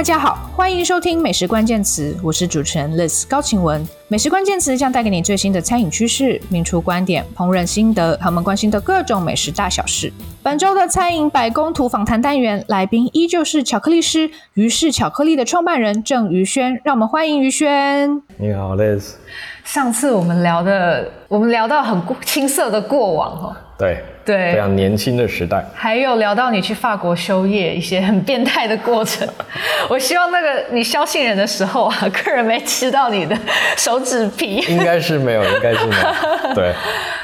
大家好，欢迎收听美食关键词，我是主持人 Liz 高晴雯。美食关键词将带给你最新的餐饮趋势、名厨观点、烹饪心得，和我们关心的各种美食大小事。本周的餐饮百工图访谈单元，来宾依旧是巧克力师余氏巧克力的创办人郑于轩，让我们欢迎于轩。你好，Liz。上次我们聊的，我们聊到很青涩的过往哦。对。对，非常年轻的时代，还有聊到你去法国修业一些很变态的过程。我希望那个你削杏仁的时候啊，客人没吃到你的手指皮。应该是没有，应该是没有。对。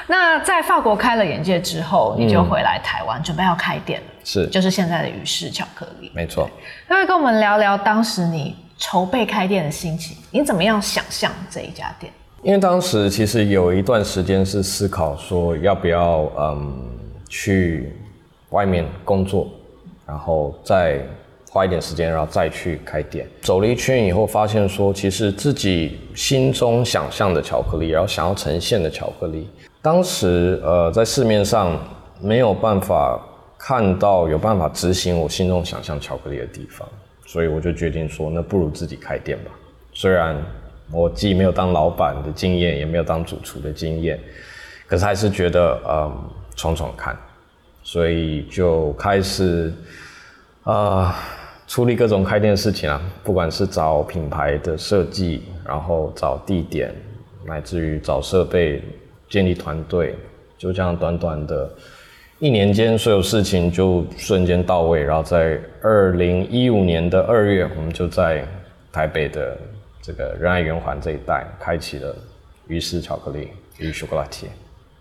那在法国开了眼界之后，你就回来台湾，嗯、准备要开店，是，就是现在的余氏巧克力。没错。那会跟我们聊聊当时你筹备开店的心情，你怎么样想象这一家店？因为当时其实有一段时间是思考说要不要嗯去外面工作，然后再花一点时间，然后再去开店。走了一圈以后，发现说其实自己心中想象的巧克力，然后想要呈现的巧克力，当时呃在市面上没有办法看到有办法执行我心中想象巧克力的地方，所以我就决定说，那不如自己开店吧。虽然我既没有当老板的经验，也没有当主厨的经验，可是还是觉得，嗯，闯闯看，所以就开始，啊、呃，处理各种开店的事情啊，不管是找品牌的设计，然后找地点，乃至于找设备，建立团队，就这样短短的一年间，所有事情就瞬间到位，然后在二零一五年的二月，我们就在台北的。这个仁爱圆环这一带开启了于氏巧克力与巧克力，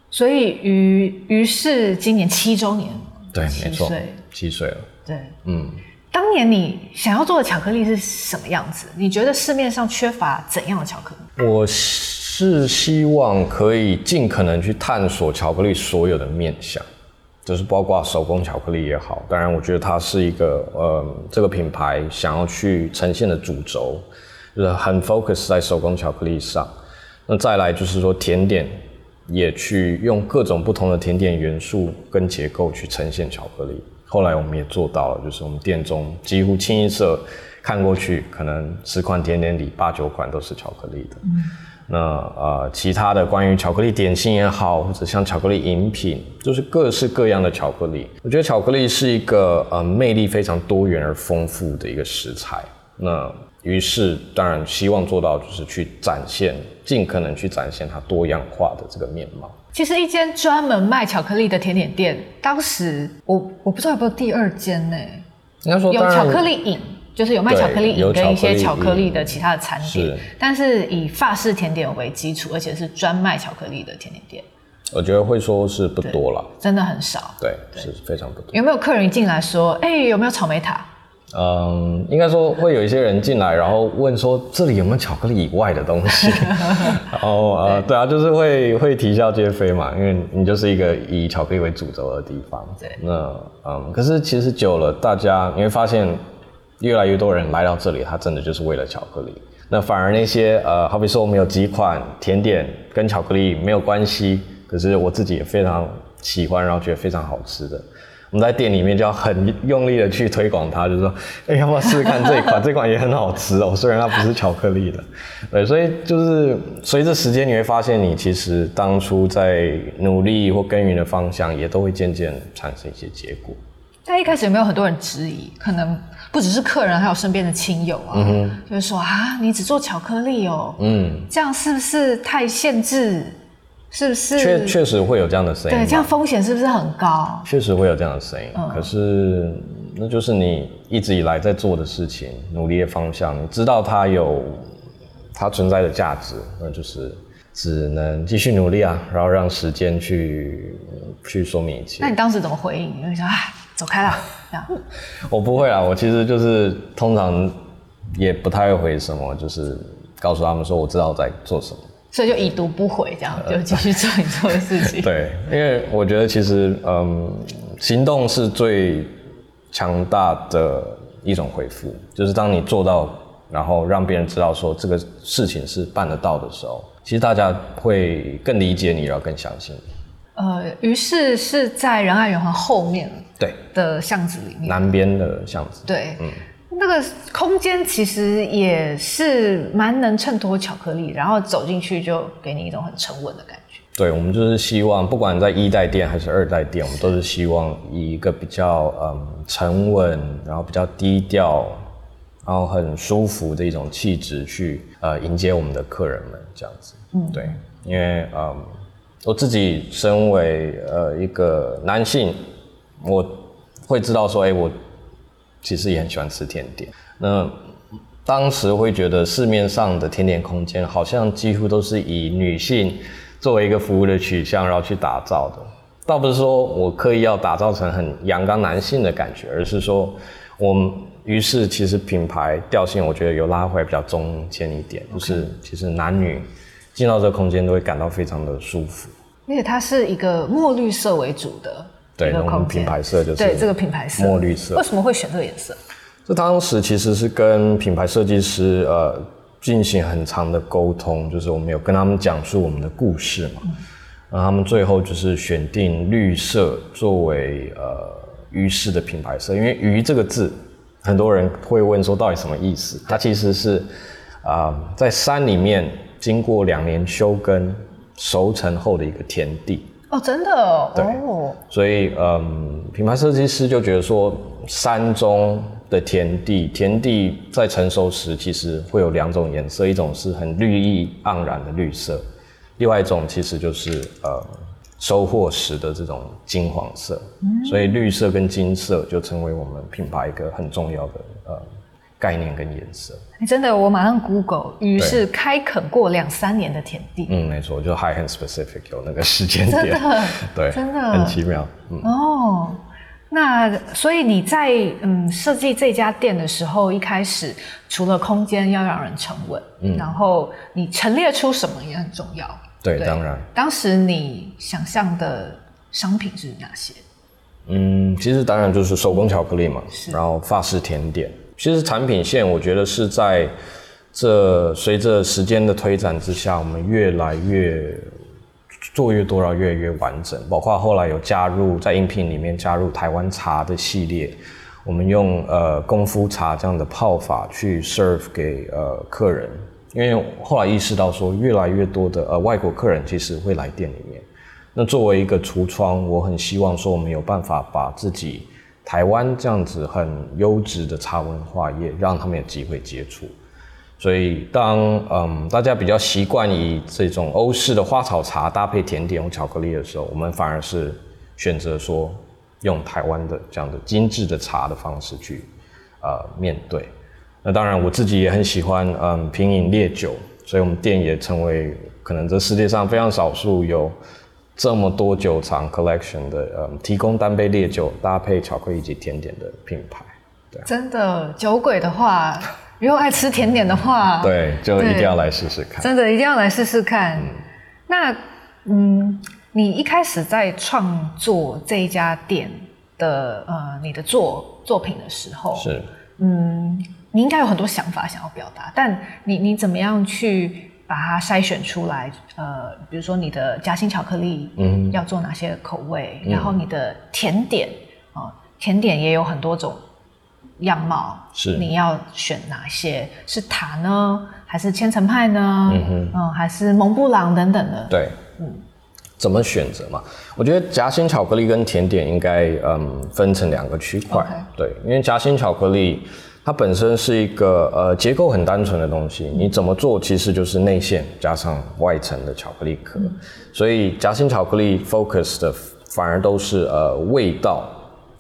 所以于于氏今年七周年，对，没错，七岁了。对，嗯，当年你想要做的巧克力是什么样子？你觉得市面上缺乏怎样的巧克力？我是希望可以尽可能去探索巧克力所有的面向，就是包括手工巧克力也好。当然，我觉得它是一个呃，这个品牌想要去呈现的主轴。就是很 focus 在手工巧克力上，那再来就是说甜点，也去用各种不同的甜点元素跟结构去呈现巧克力。后来我们也做到了，就是我们店中几乎清一色看过去，可能十款甜点里八九款都是巧克力的。嗯、那呃，其他的关于巧克力点心也好，或者像巧克力饮品，就是各式各样的巧克力。我觉得巧克力是一个呃魅力非常多元而丰富的一个食材。那于是，当然希望做到就是去展现，尽可能去展现它多样化的这个面貌。其实，一间专门卖巧克力的甜点店，当时我我不知道有没有第二间呢？应该说有巧克力饮，就是有卖巧克力饮跟一些巧克力的其他的餐点，是但是以法式甜点为基础，而且是专卖巧克力的甜点店。我觉得会说是不多了，真的很少。对，对是非常不多。有没有客人一进来说，哎、欸，有没有草莓塔？嗯，应该说会有一些人进来，然后问说这里有没有巧克力以外的东西，然后呃，对啊，就是会会啼笑皆非嘛，因为你就是一个以巧克力为主轴的地方。对，那嗯，可是其实久了，大家你会发现越来越多人来到这里，他真的就是为了巧克力。那反而那些呃，好比说我们有几款甜点跟巧克力没有关系，可是我自己也非常喜欢，然后觉得非常好吃的。我们在店里面就要很用力的去推广它，就是说，哎、欸，要不要试试看这一款？这款也很好吃哦，虽然它不是巧克力的。对，所以就是随着时间，你会发现，你其实当初在努力或耕耘的方向，也都会渐渐产生一些结果。但一开始有没有很多人质疑？可能不只是客人，还有身边的亲友啊，嗯、就是说啊，你只做巧克力哦，嗯，这样是不是太限制？是不是？确确实会有这样的声音。对，这样风险是不是很高？确实会有这样的声音。嗯、可是，那就是你一直以来在做的事情，努力的方向，你知道它有它存在的价值，那就是只能继续努力啊，然后让时间去去说明一切。那你当时怎么回应？你会说啊，走开了 这样？我不会啊，我其实就是通常也不太会回什么，就是告诉他们说我知道我在做什么。所以就已读不回，这样就继续做你做的事情。对，因为我觉得其实，嗯，行动是最强大的一种回复。就是当你做到，然后让别人知道说这个事情是办得到的时候，其实大家会更理解你，然后更相信你。呃，于是是在仁爱圆环后面对的巷子里面，南边的巷子。对，嗯。那个空间其实也是蛮能衬托巧克力，然后走进去就给你一种很沉稳的感觉。对，我们就是希望，不管在一代店还是二代店，我们都是希望以一个比较嗯沉稳，然后比较低调，然后很舒服的一种气质去呃迎接我们的客人们这样子。嗯，对，因为嗯我自己身为呃一个男性，我会知道说，哎，我其实也很喜欢吃甜点。那当时会觉得市面上的甜点空间好像几乎都是以女性。作为一个服务的取向，然后去打造的，倒不是说我刻意要打造成很阳刚男性的感觉，而是说，我们于是其实品牌调性，我觉得有拉回来比较中间一点，就是其实男女进到这个空间都会感到非常的舒服。而且它是一个墨绿色为主的，对，那我们品牌色就是对这个品牌色墨绿色。为什么会选这个颜色？这当时其实是跟品牌设计师呃。进行很长的沟通，就是我们有跟他们讲述我们的故事嘛，然后他们最后就是选定绿色作为呃鱼式的品牌色，因为鱼这个字，很多人会问说到底什么意思？它其实是啊、呃、在山里面经过两年休耕熟成后的一个田地哦，真的哦，对，所以嗯、呃，品牌设计师就觉得说山中。的田地，田地在成熟时其实会有两种颜色，一种是很绿意盎然的绿色，另外一种其实就是呃收获时的这种金黄色，嗯、所以绿色跟金色就成为我们品牌一个很重要的呃概念跟颜色。欸、真的，我马上 Google，于是开垦过两三年的田地。嗯，没错，就还很 specific 有那个时间点，真的，对，真的很奇妙。嗯、哦。那所以你在嗯设计这家店的时候，一开始除了空间要让人沉稳，嗯，然后你陈列出什么也很重要。对，对当然。当时你想象的商品是哪些？嗯，其实当然就是手工巧克力嘛，是然后法式甜点。其实产品线我觉得是在这随着时间的推展之下，我们越来越。做越多，然后越来越完整。包括后来有加入在饮品里面加入台湾茶的系列，我们用呃功夫茶这样的泡法去 serve 给呃客人。因为后来意识到说，越来越多的呃外国客人其实会来店里面。那作为一个橱窗，我很希望说我们有办法把自己台湾这样子很优质的茶文化也让他们有机会接触。所以当嗯大家比较习惯以这种欧式的花草茶搭配甜点或巧克力的时候，我们反而是选择说用台湾的这样的精致的茶的方式去呃面对。那当然我自己也很喜欢嗯品饮烈酒，所以我们店也成为可能这世界上非常少数有这么多酒厂 collection 的嗯提供单杯烈酒搭配巧克力及甜点的品牌。对，真的酒鬼的话。如果爱吃甜点的话，对，就一定要来试试看。真的，一定要来试试看。嗯那，嗯，你一开始在创作这一家店的呃，你的作作品的时候，是，嗯，你应该有很多想法想要表达，但你你怎么样去把它筛选出来？呃，比如说你的夹心巧克力，嗯，要做哪些口味？嗯、然后你的甜点啊、呃，甜点也有很多种。样貌是你要选哪些？是塔呢，还是千层派呢？嗯哼，嗯，还是蒙布朗等等的？对，嗯，怎么选择嘛？我觉得夹心巧克力跟甜点应该嗯分成两个区块。对，因为夹心巧克力它本身是一个呃结构很单纯的东西，你怎么做其实就是内馅加上外层的巧克力壳，嗯、所以夹心巧克力 focus 的反而都是呃味道。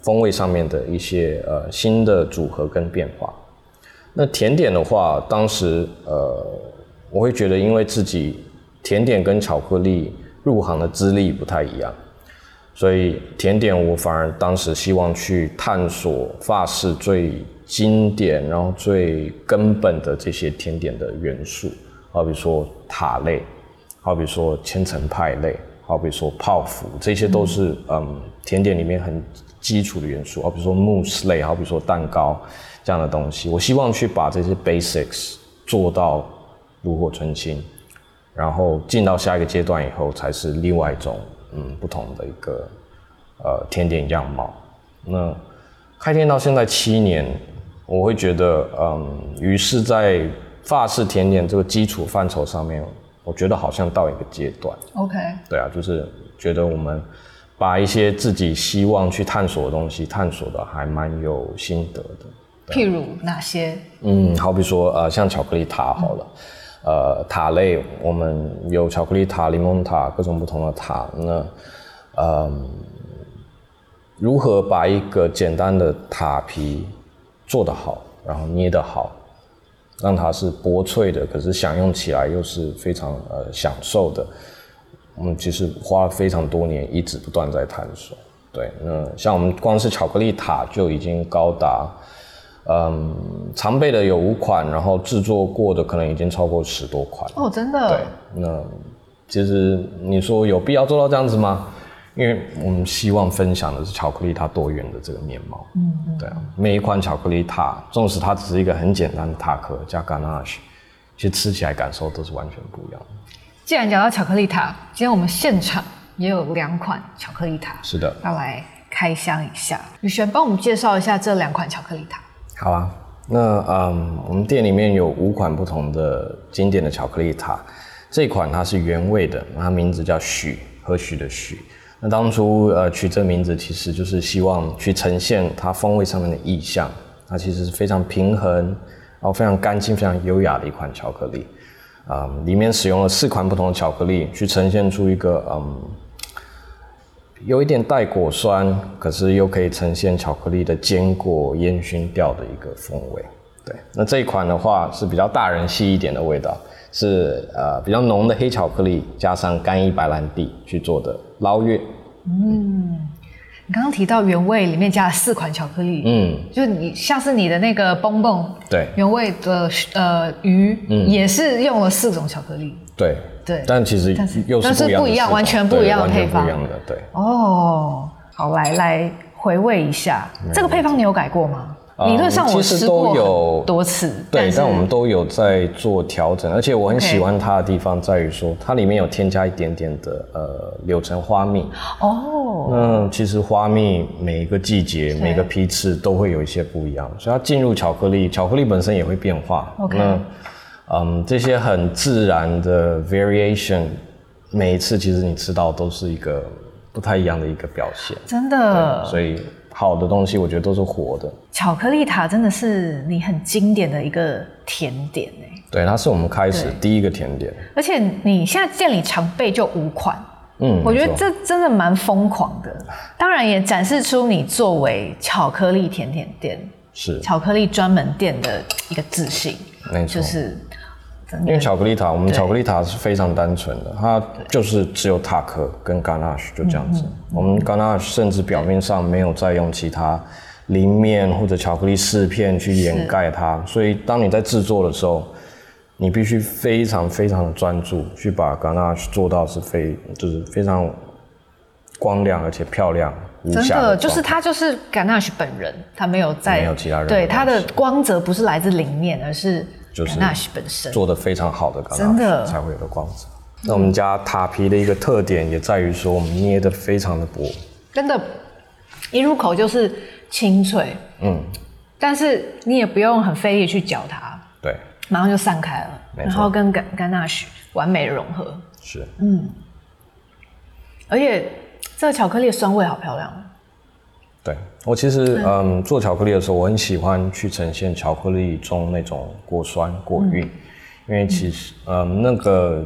风味上面的一些呃新的组合跟变化。那甜点的话，当时呃我会觉得，因为自己甜点跟巧克力入行的资历不太一样，所以甜点我反而当时希望去探索法式最经典，然后最根本的这些甜点的元素，好比说塔类，好比说千层派类，好比说泡芙，这些都是嗯，嗯甜点里面很。基础的元素，好比说慕斯类，好比说蛋糕这样的东西，我希望去把这些 basics 做到炉火纯青，然后进到下一个阶段以后，才是另外一种嗯不同的一个呃甜点样貌。那开店到现在七年，我会觉得，嗯，于是，在法式甜点这个基础范畴上面，我觉得好像到一个阶段。OK。对啊，就是觉得我们把一些自己希望去探索的东西，探索的还蛮有心得的。譬如哪些？嗯，好比说，呃，像巧克力塔好了，嗯、呃，塔类，我们有巧克力塔、柠檬塔，各种不同的塔。那，呃，如何把一个简单的塔皮做得好，然后捏得好，让它是薄脆的，可是享用起来又是非常呃享受的。我们其实花了非常多年，一直不断在探索。对，那像我们光是巧克力塔就已经高达。嗯，常备的有五款，然后制作过的可能已经超过十多款哦，真的。对，那其实你说有必要做到这样子吗？因为我们希望分享的是巧克力它多元的这个面貌。嗯，嗯，对啊，每一款巧克力塔，纵使它只是一个很简单的塔壳加 ganache，其实吃起来感受都是完全不一样的。既然讲到巧克力塔，今天我们现场也有两款巧克力塔，是的，要来开箱一下。宇璇，帮我们介绍一下这两款巧克力塔。好啊，那嗯，我们店里面有五款不同的经典的巧克力塔，这一款它是原味的，它名字叫许，何许的许。那当初呃取这名字，其实就是希望去呈现它风味上面的意象。它其实是非常平衡，然后非常干净、非常优雅的一款巧克力。啊、里面使用了四款不同的巧克力，去呈现出一个嗯。有一点带果酸，可是又可以呈现巧克力的坚果烟熏调的一个风味。对，那这一款的话是比较大人系一点的味道，是呃比较浓的黑巧克力加上干邑白兰地去做的捞月。嗯，你刚刚提到原味里面加了四款巧克力，嗯，就你像是你的那个蹦蹦，对，原味的呃鱼，嗯，也是用了四种巧克力。对。对，但其实但是不一样，不一样，完全不一样的配方，不一样的，对。哦，好，来来回味一下，这个配方你有改过吗？理论上我吃过多次，对，但我们都有在做调整，而且我很喜欢它的地方在于说，它里面有添加一点点的呃柳橙花蜜。哦，那其实花蜜每一个季节、每个批次都会有一些不一样，所以它进入巧克力，巧克力本身也会变化。OK。嗯，这些很自然的 variation，每一次其实你吃到都是一个不太一样的一个表现，真的。所以好的东西，我觉得都是活的。巧克力塔真的是你很经典的一个甜点哎。对，它是我们开始第一个甜点。而且你现在店里常备就五款，嗯，我觉得这真的蛮疯狂的。当然也展示出你作为巧克力甜点店，是巧克力专门店的一个自信，没错，就是。因为巧克力塔，我们巧克力塔是非常单纯的，它就是只有塔壳跟 ganache 就这样子。嗯嗯、我们 ganache 甚至表面上没有再用其他淋面或者巧克力饰片去掩盖它，所以当你在制作的时候，你必须非常非常的专注去把 ganache 做到是非就是非常光亮而且漂亮无瑕的。真的，就是它就是 ganache 本人，它没有在没有其他人对它的光泽不是来自鳞面，而是。就是 ganache 本身。做的非常好的真的。才会有的光泽。那我们家塔皮的一个特点也在于说，我们捏的非常的薄，真的，一入口就是清脆。嗯，但是你也不用很费力去搅它，对，马上就散开了，然后跟 ganache 完美融合。是，嗯，而且这个巧克力的酸味好漂亮。对，我其实嗯。做巧克力的时候，我很喜欢去呈现巧克力中那种果酸果韵，嗯、因为其实嗯那个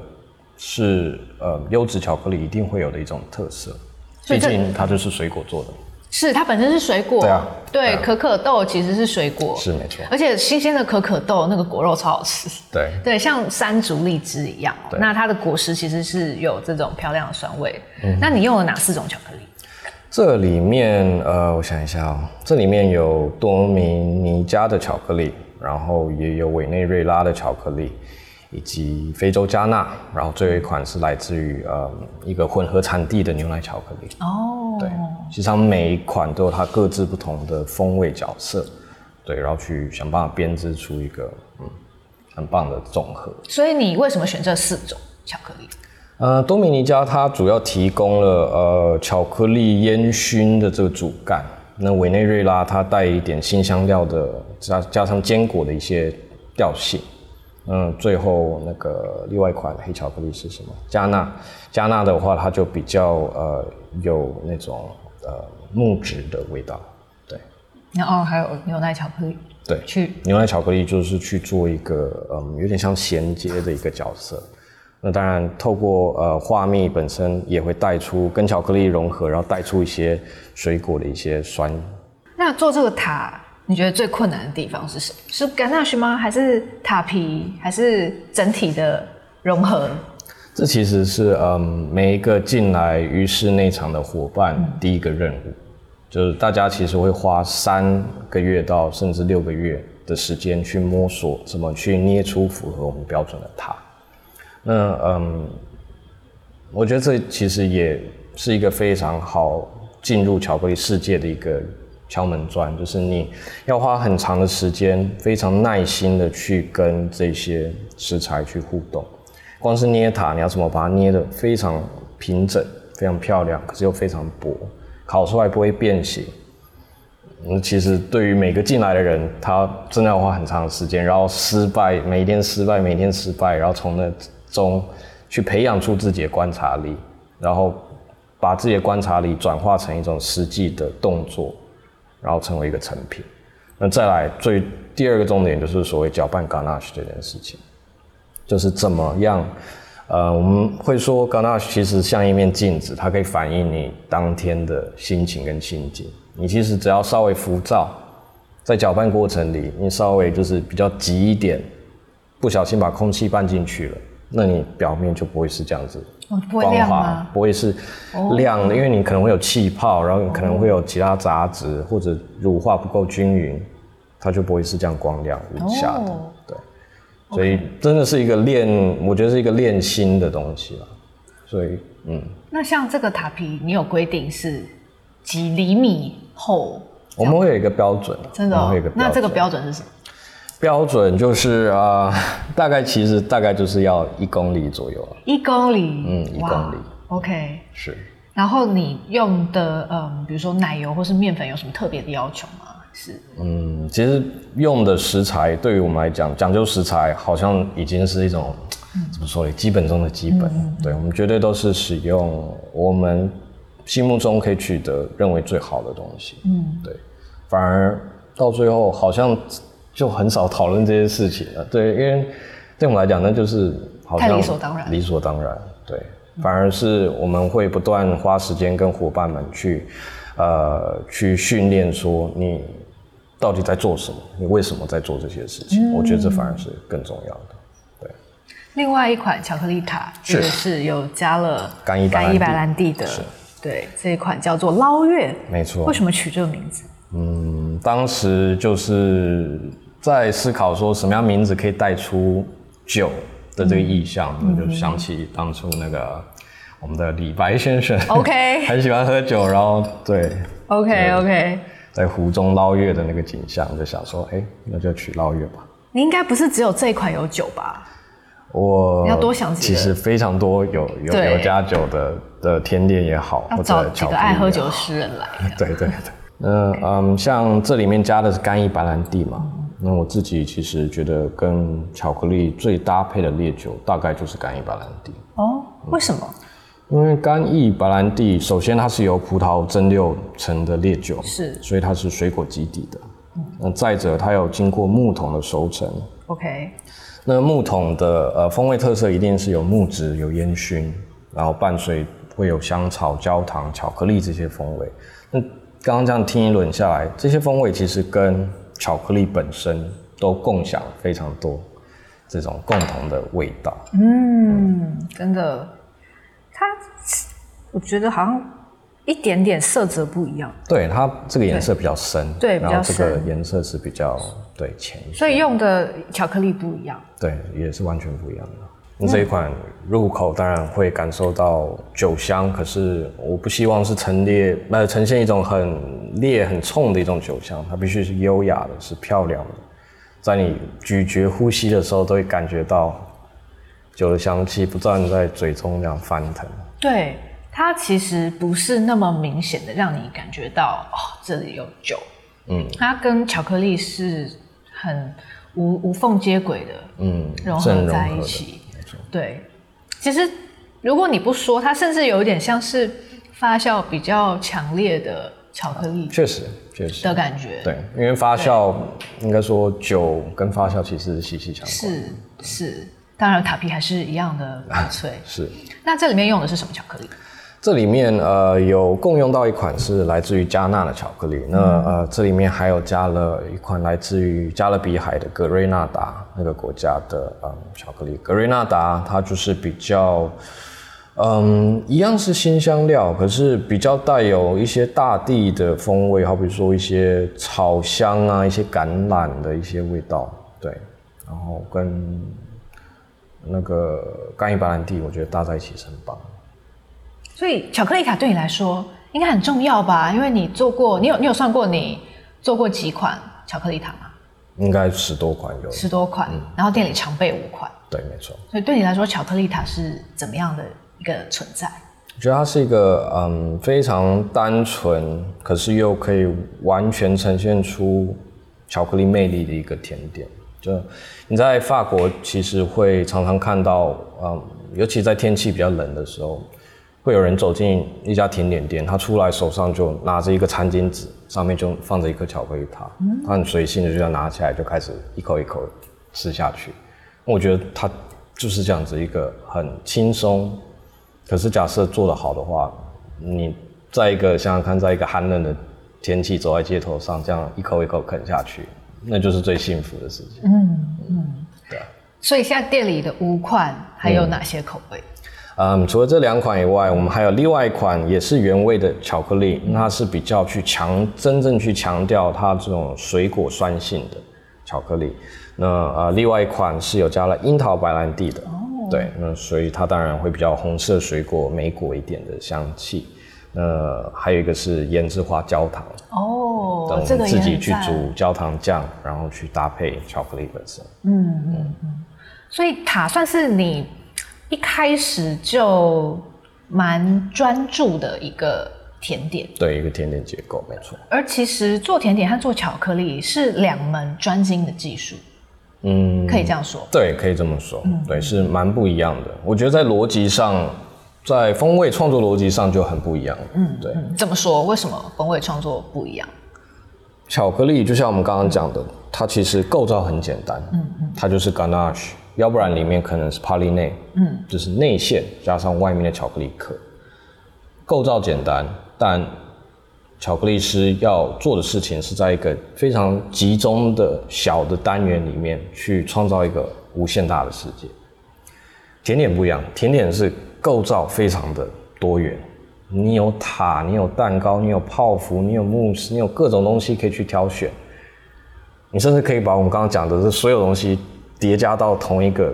是呃优质巧克力一定会有的一种特色，毕竟它就是水果做的。是它本身是水果，对啊，对，可可豆其实是水果，是没错，而且新鲜的可可豆那个果肉超好吃，对。对，像山竹荔枝一样，那它的果实其实是有这种漂亮的酸味。嗯，那你用了哪四种巧克力？这里面，呃，我想一下哦，这里面有多米尼加的巧克力，然后也有委内瑞拉的巧克力，以及非洲加纳，然后最后一款是来自于呃一个混合产地的牛奶巧克力。哦，对，其实它们每一款都有它各自不同的风味角色，对，然后去想办法编织出一个嗯很棒的综合。所以你为什么选这四种巧克力？呃，多米尼加它主要提供了呃巧克力烟熏的这个主干，那委内瑞拉它带一点新香料的，加加上坚果的一些调性。嗯，最后那个另外一款黑巧克力是什么？加纳，加纳的话，它就比较呃有那种呃木质的味道，对。然后还有牛奶巧克力，对，去牛奶巧克力就是去做一个嗯有点像衔接的一个角色。那当然透过呃花蜜本身也会带出跟巧克力融合，然后带出一些水果的一些酸。那做这个塔。你觉得最困难的地方是什么？是 ganache 吗？还是塔皮？还是整体的融合？这其实是嗯，每一个进来鱼市内场的伙伴第一个任务，嗯、就是大家其实会花三个月到甚至六个月的时间去摸索怎么去捏出符合我们标准的塔。那嗯，我觉得这其实也是一个非常好进入巧克力世界的一个。敲门砖就是你要花很长的时间，非常耐心的去跟这些食材去互动。光是捏塔，你要怎么把它捏得非常平整、非常漂亮，可是又非常薄，烤出来不会变形。那，其实对于每个进来的人，他真的要花很长的时间，然后失败，每一天失败，每天失败，然后从那中去培养出自己的观察力，然后把自己的观察力转化成一种实际的动作。然后成为一个成品。那再来最第二个重点就是所谓搅拌 ganache 这件事情，就是怎么样？呃，我们会说 ganache 其实像一面镜子，它可以反映你当天的心情跟心境。你其实只要稍微浮躁，在搅拌过程里，你稍微就是比较急一点，不小心把空气拌进去了，那你表面就不会是这样子。不会亮吗？不会是亮的，因为你可能会有气泡，然后你可能会有其他杂质或者乳化不够均匀，它就不会是这样光亮无瑕的。对，所以真的是一个练，我觉得是一个练心的东西了。所以，嗯。那像这个塔皮，你有规定是几厘米厚？我们会有一个标准，真的。那这个标准是什么？标准就是啊、呃，大概其实大概就是要一公里左右。一公里，嗯，一公里。OK，是。然后你用的嗯，比如说奶油或是面粉，有什么特别的要求吗？是。嗯，其实用的食材对于我们来讲，讲究食材好像已经是一种、嗯、怎么说呢？基本中的基本。嗯、对，我们绝对都是使用我们心目中可以取得认为最好的东西。嗯，对。反而到最后好像。就很少讨论这些事情了，对，因为对我们来讲，那就是好像理所当然，理所当然，对，反而是我们会不断花时间跟伙伴们去，呃，去训练，说你到底在做什么，你为什么在做这些事情？嗯、我觉得这反而是更重要的，对。另外一款巧克力塔，这个是有加了干伊干伊白兰地的，是对，这一款叫做捞月，没错。为什么取这个名字？嗯，当时就是。在思考说什么样名字可以带出酒的这个意象，我、嗯、就想起当初那个我们的李白先生，OK，很喜欢喝酒，然后对，OK OK，在湖中捞月的那个景象，就想说，哎、欸，那就取捞月吧。你应该不是只有这一款有酒吧？我要多想其实非常多有有有加酒的的甜点也好，或者几个爱喝酒的诗人来。对对对，那嗯，像这里面加的是干邑白兰地嘛。那我自己其实觉得跟巧克力最搭配的烈酒，大概就是干邑白兰地。哦，为什么？嗯、因为干邑白兰地，首先它是由葡萄蒸馏成的烈酒，是，所以它是水果基底的。嗯，那再者，它有经过木桶的熟成。OK。那木桶的呃风味特色一定是有木质、有烟熏，然后伴随会有香草、焦糖、巧克力这些风味。那刚刚这样听一轮下来，这些风味其实跟巧克力本身都共享非常多这种共同的味道。嗯，嗯真的，它我觉得好像一点点色泽不一样。对，它这个颜色比较深，对，然后这个颜色是比较对浅一些，所以用的巧克力不一样。对，也是完全不一样的。那这一款入口当然会感受到酒香，可是我不希望是陈列，呃，呈现一种很烈、很冲的一种酒香，它必须是优雅的，是漂亮的，在你咀嚼、呼吸的时候，都会感觉到酒的香气不断在嘴中这样翻腾。对，它其实不是那么明显的让你感觉到哦，这里有酒，嗯，它跟巧克力是很无无缝接轨的，嗯，融合在一起，对。其实如果你不说，它甚至有一点像是发酵比较强烈的巧克力，确实确实的感觉，对，因为发酵应该说酒跟发酵其实是息息相关，是是，当然塔皮还是一样的很 脆，是。那这里面用的是什么巧克力？这里面呃有共用到一款是来自于加纳的巧克力，嗯、那呃这里面还有加了一款来自于加勒比海的格瑞纳达那个国家的嗯巧克力。格瑞纳达它就是比较嗯一样是新香料，可是比较带有一些大地的风味，好比说一些草香啊，一些橄榄的一些味道，对，然后跟那个干邑白兰地，我觉得搭在一起是很棒。所以巧克力塔对你来说应该很重要吧？因为你做过，你有你有算过你做过几款巧克力塔吗？应该十多款有。十多款，嗯、然后店里常备五款。对，没错。所以对你来说，巧克力塔是怎么样的一个存在？我觉得它是一个嗯非常单纯，可是又可以完全呈现出巧克力魅力的一个甜点。就你在法国其实会常常看到，嗯，尤其在天气比较冷的时候。会有人走进一家甜点店，他出来手上就拿着一个餐巾纸，上面就放着一颗巧克力塔，嗯、他很随性的就这样拿起来就开始一口一口吃下去。我觉得他就是这样子一个很轻松，可是假设做得好的话，你在一个想想看，在一个寒冷的天气走在街头上，这样一口一口啃下去，那就是最幸福的事情。嗯嗯，对。所以现在店里的五款还有哪些口味？嗯嗯，除了这两款以外，我们还有另外一款也是原味的巧克力，那是比较去强，真正去强调它这种水果酸性的巧克力。那呃，另外一款是有加了樱桃白兰地的，哦，对，那所以它当然会比较红色水果莓果一点的香气。那还有一个是胭脂花焦糖，哦，等我们自己去煮焦糖酱，然后去搭配巧克力本身。嗯嗯嗯，所以塔算是你。一开始就蛮专注的一个甜点，对，一个甜点结构没错。而其实做甜点和做巧克力是两门专精的技术，嗯，可以这样说。对，可以这么说，嗯、对，是蛮不一样的。我觉得在逻辑上，在风味创作逻辑上就很不一样。嗯，对。怎么说？为什么风味创作不一样？巧克力就像我们刚刚讲的，它其实构造很简单，嗯嗯，它就是 ganache。要不然里面可能是 praline，嗯，就是内馅加上外面的巧克力壳，构造简单，但巧克力师要做的事情是在一个非常集中的小的单元里面去创造一个无限大的世界。甜点不一样，甜点是构造非常的多元，你有塔，你有蛋糕，你有泡芙，你有慕斯，你有各种东西可以去挑选，你甚至可以把我们刚刚讲的这所有东西。叠加到同一个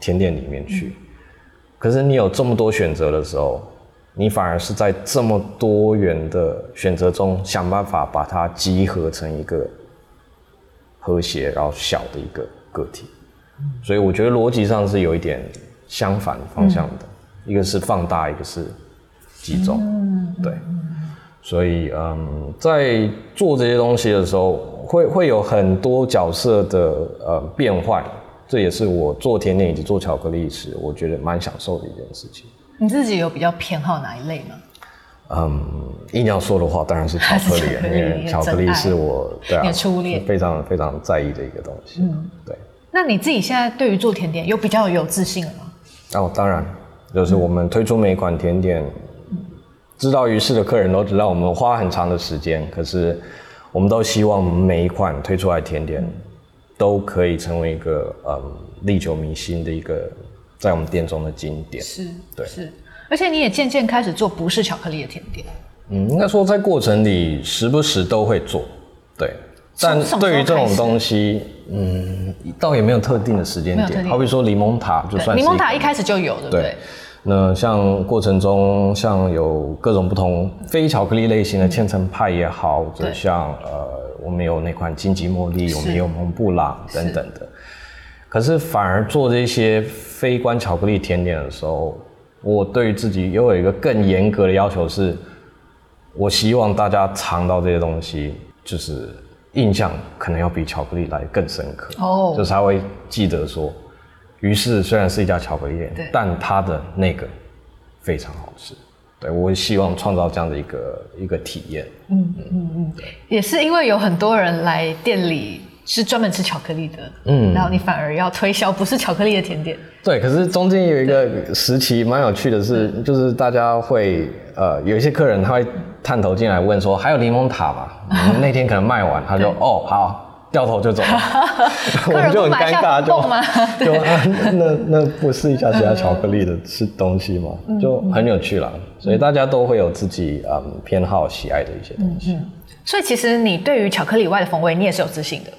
甜点里面去，可是你有这么多选择的时候，你反而是在这么多元的选择中想办法把它集合成一个和谐然后小的一个个体。所以我觉得逻辑上是有一点相反方向的，一个是放大，一个是集中。对，所以嗯，在做这些东西的时候，会会有很多角色的呃变换。这也是我做甜点以及做巧克力时，我觉得蛮享受的一件事情。你自己有比较偏好哪一类吗？嗯，硬要说的话，当然是巧克力，因为 巧克力是我对啊，初恋非常非常在意的一个东西。嗯，对。那你自己现在对于做甜点有比较有自信了吗？哦，当然，就是我们推出每一款甜点，嗯、知道鱼市的客人都知道我们花很长的时间，可是我们都希望每一款推出来甜点。都可以成为一个嗯历久弥新的一个在我们店中的经典。是，对，是。而且你也渐渐开始做不是巧克力的甜点。嗯，应该说在过程里时不时都会做，对。但对于这种东西，嗯，倒也没有特定的时间点。好比说柠檬塔就算是。柠檬塔一开始就有，对不对？对。那像过程中，像有各种不同非巧克力类型的千层派也好，或者像呃。我们有那款金吉茉莉，我们有蒙布朗等等的，可是反而做这些非关巧克力甜点的时候，我对于自己又有一个更严格的要求是，我希望大家尝到这些东西，就是印象可能要比巧克力来更深刻。哦，oh. 就才会记得说，于是虽然是一家巧克力店，但它的那个非常好吃。对，我希望创造这样的一个一个体验。嗯嗯嗯，也是因为有很多人来店里是专门吃巧克力的，嗯，然后你反而要推销不是巧克力的甜点。对，可是中间有一个时期蛮有趣的是，就是大家会呃有一些客人他会探头进来问说，还有柠檬塔吗？我 们那天可能卖完，他就哦好。掉头就走了，我们就很尴尬，就 就 那那不试一下其他巧克力的吃东西嘛？就很有趣了，所以大家都会有自己嗯偏好喜爱的一些东西。所以其实你对于巧克力以外的风味，你也是有自信的。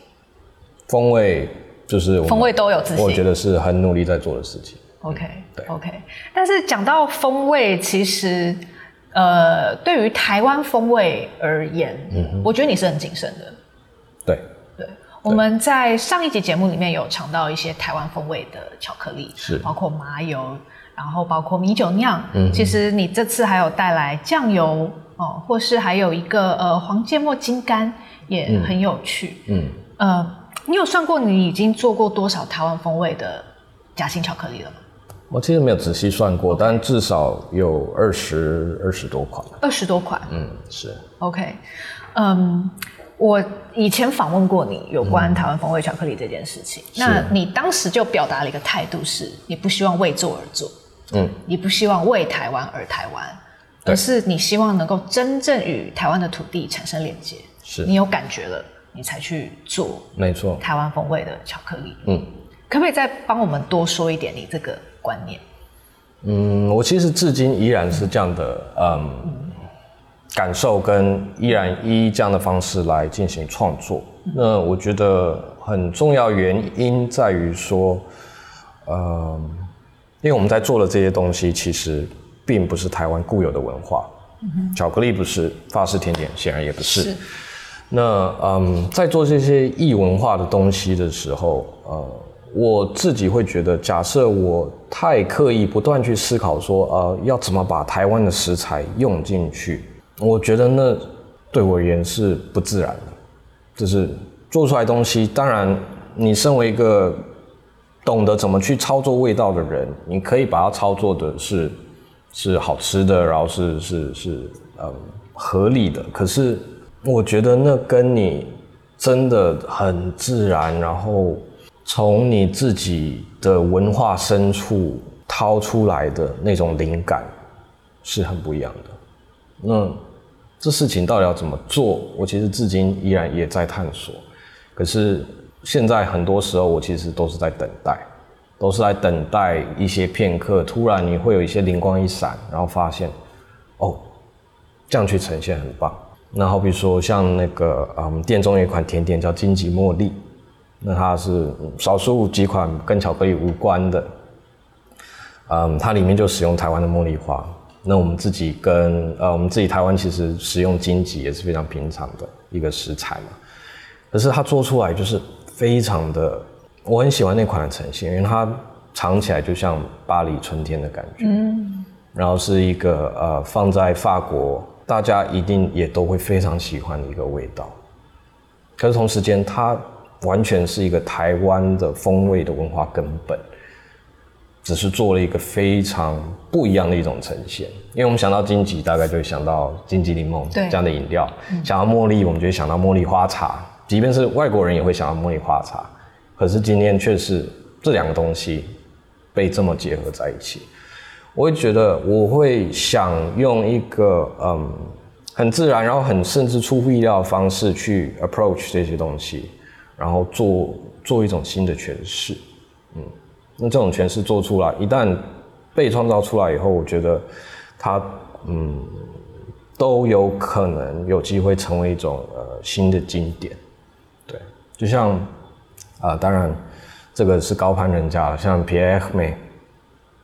风味就是风味都有自信，我觉得是很努力在做的事情。OK，对，OK。但是讲到风味，其实呃，对于台湾风味而言，嗯，我觉得你是很谨慎的。对。我们在上一集节目里面有尝到一些台湾风味的巧克力，是包括麻油，然后包括米酒酿。嗯，其实你这次还有带来酱油哦，或是还有一个呃黄芥末金柑，也很有趣。嗯，呃，你有算过你已经做过多少台湾风味的夹心巧克力了吗？我其实没有仔细算过，但至少有二十二十多款。二十多款，嗯，是。OK，嗯。我以前访问过你有关台湾风味巧克力这件事情，嗯、那你当时就表达了一个态度是，你不希望为做而做，嗯，你不希望为台湾而台湾，对。而是你希望能够真正与台湾的土地产生连接，是。你有感觉了，你才去做，没错，台湾风味的巧克力，嗯，可不可以再帮我们多说一点你这个观念？嗯，我其实至今依然是这样的，嗯。嗯感受跟依然依这样的方式来进行创作，那我觉得很重要原因在于说，呃，因为我们在做的这些东西其实并不是台湾固有的文化，嗯、哼巧克力不是，法式甜点显然也不是。是那嗯，在做这些异文化的东西的时候，呃，我自己会觉得，假设我太刻意不断去思考说，呃，要怎么把台湾的食材用进去。我觉得那对我而言是不自然的，就是做出来东西。当然，你身为一个懂得怎么去操作味道的人，你可以把它操作的是是好吃的，然后是是是嗯合理的。可是我觉得那跟你真的很自然，然后从你自己的文化深处掏出来的那种灵感是很不一样的。那这事情到底要怎么做？我其实至今依然也在探索。可是现在很多时候，我其实都是在等待，都是在等待一些片刻，突然你会有一些灵光一闪，然后发现，哦，这样去呈现很棒。那好比说像那个嗯，店中有一款甜点叫金桔茉莉，那它是少数几款跟巧克力无关的，嗯，它里面就使用台湾的茉莉花。那我们自己跟呃，我们自己台湾其实食用荆棘也是非常平常的一个食材嘛，可是它做出来就是非常的，我很喜欢那款的呈现，因为它尝起来就像巴黎春天的感觉，嗯，然后是一个呃放在法国大家一定也都会非常喜欢的一个味道，可是同时间它完全是一个台湾的风味的文化根本。只是做了一个非常不一样的一种呈现，因为我们想到金桔，大概就会想到金桔柠檬这样的饮料；对想到茉莉，我们就会想到茉莉花茶。即便是外国人也会想到茉莉花茶，可是今天却是这两个东西被这么结合在一起。我会觉得，我会想用一个嗯很自然，然后很甚至出乎意料的方式去 approach 这些东西，然后做做一种新的诠释，嗯。那这种诠释做出来，一旦被创造出来以后，我觉得它嗯都有可能有机会成为一种呃新的经典，对，就像啊、当然这个是高攀人家了，像皮埃尔梅，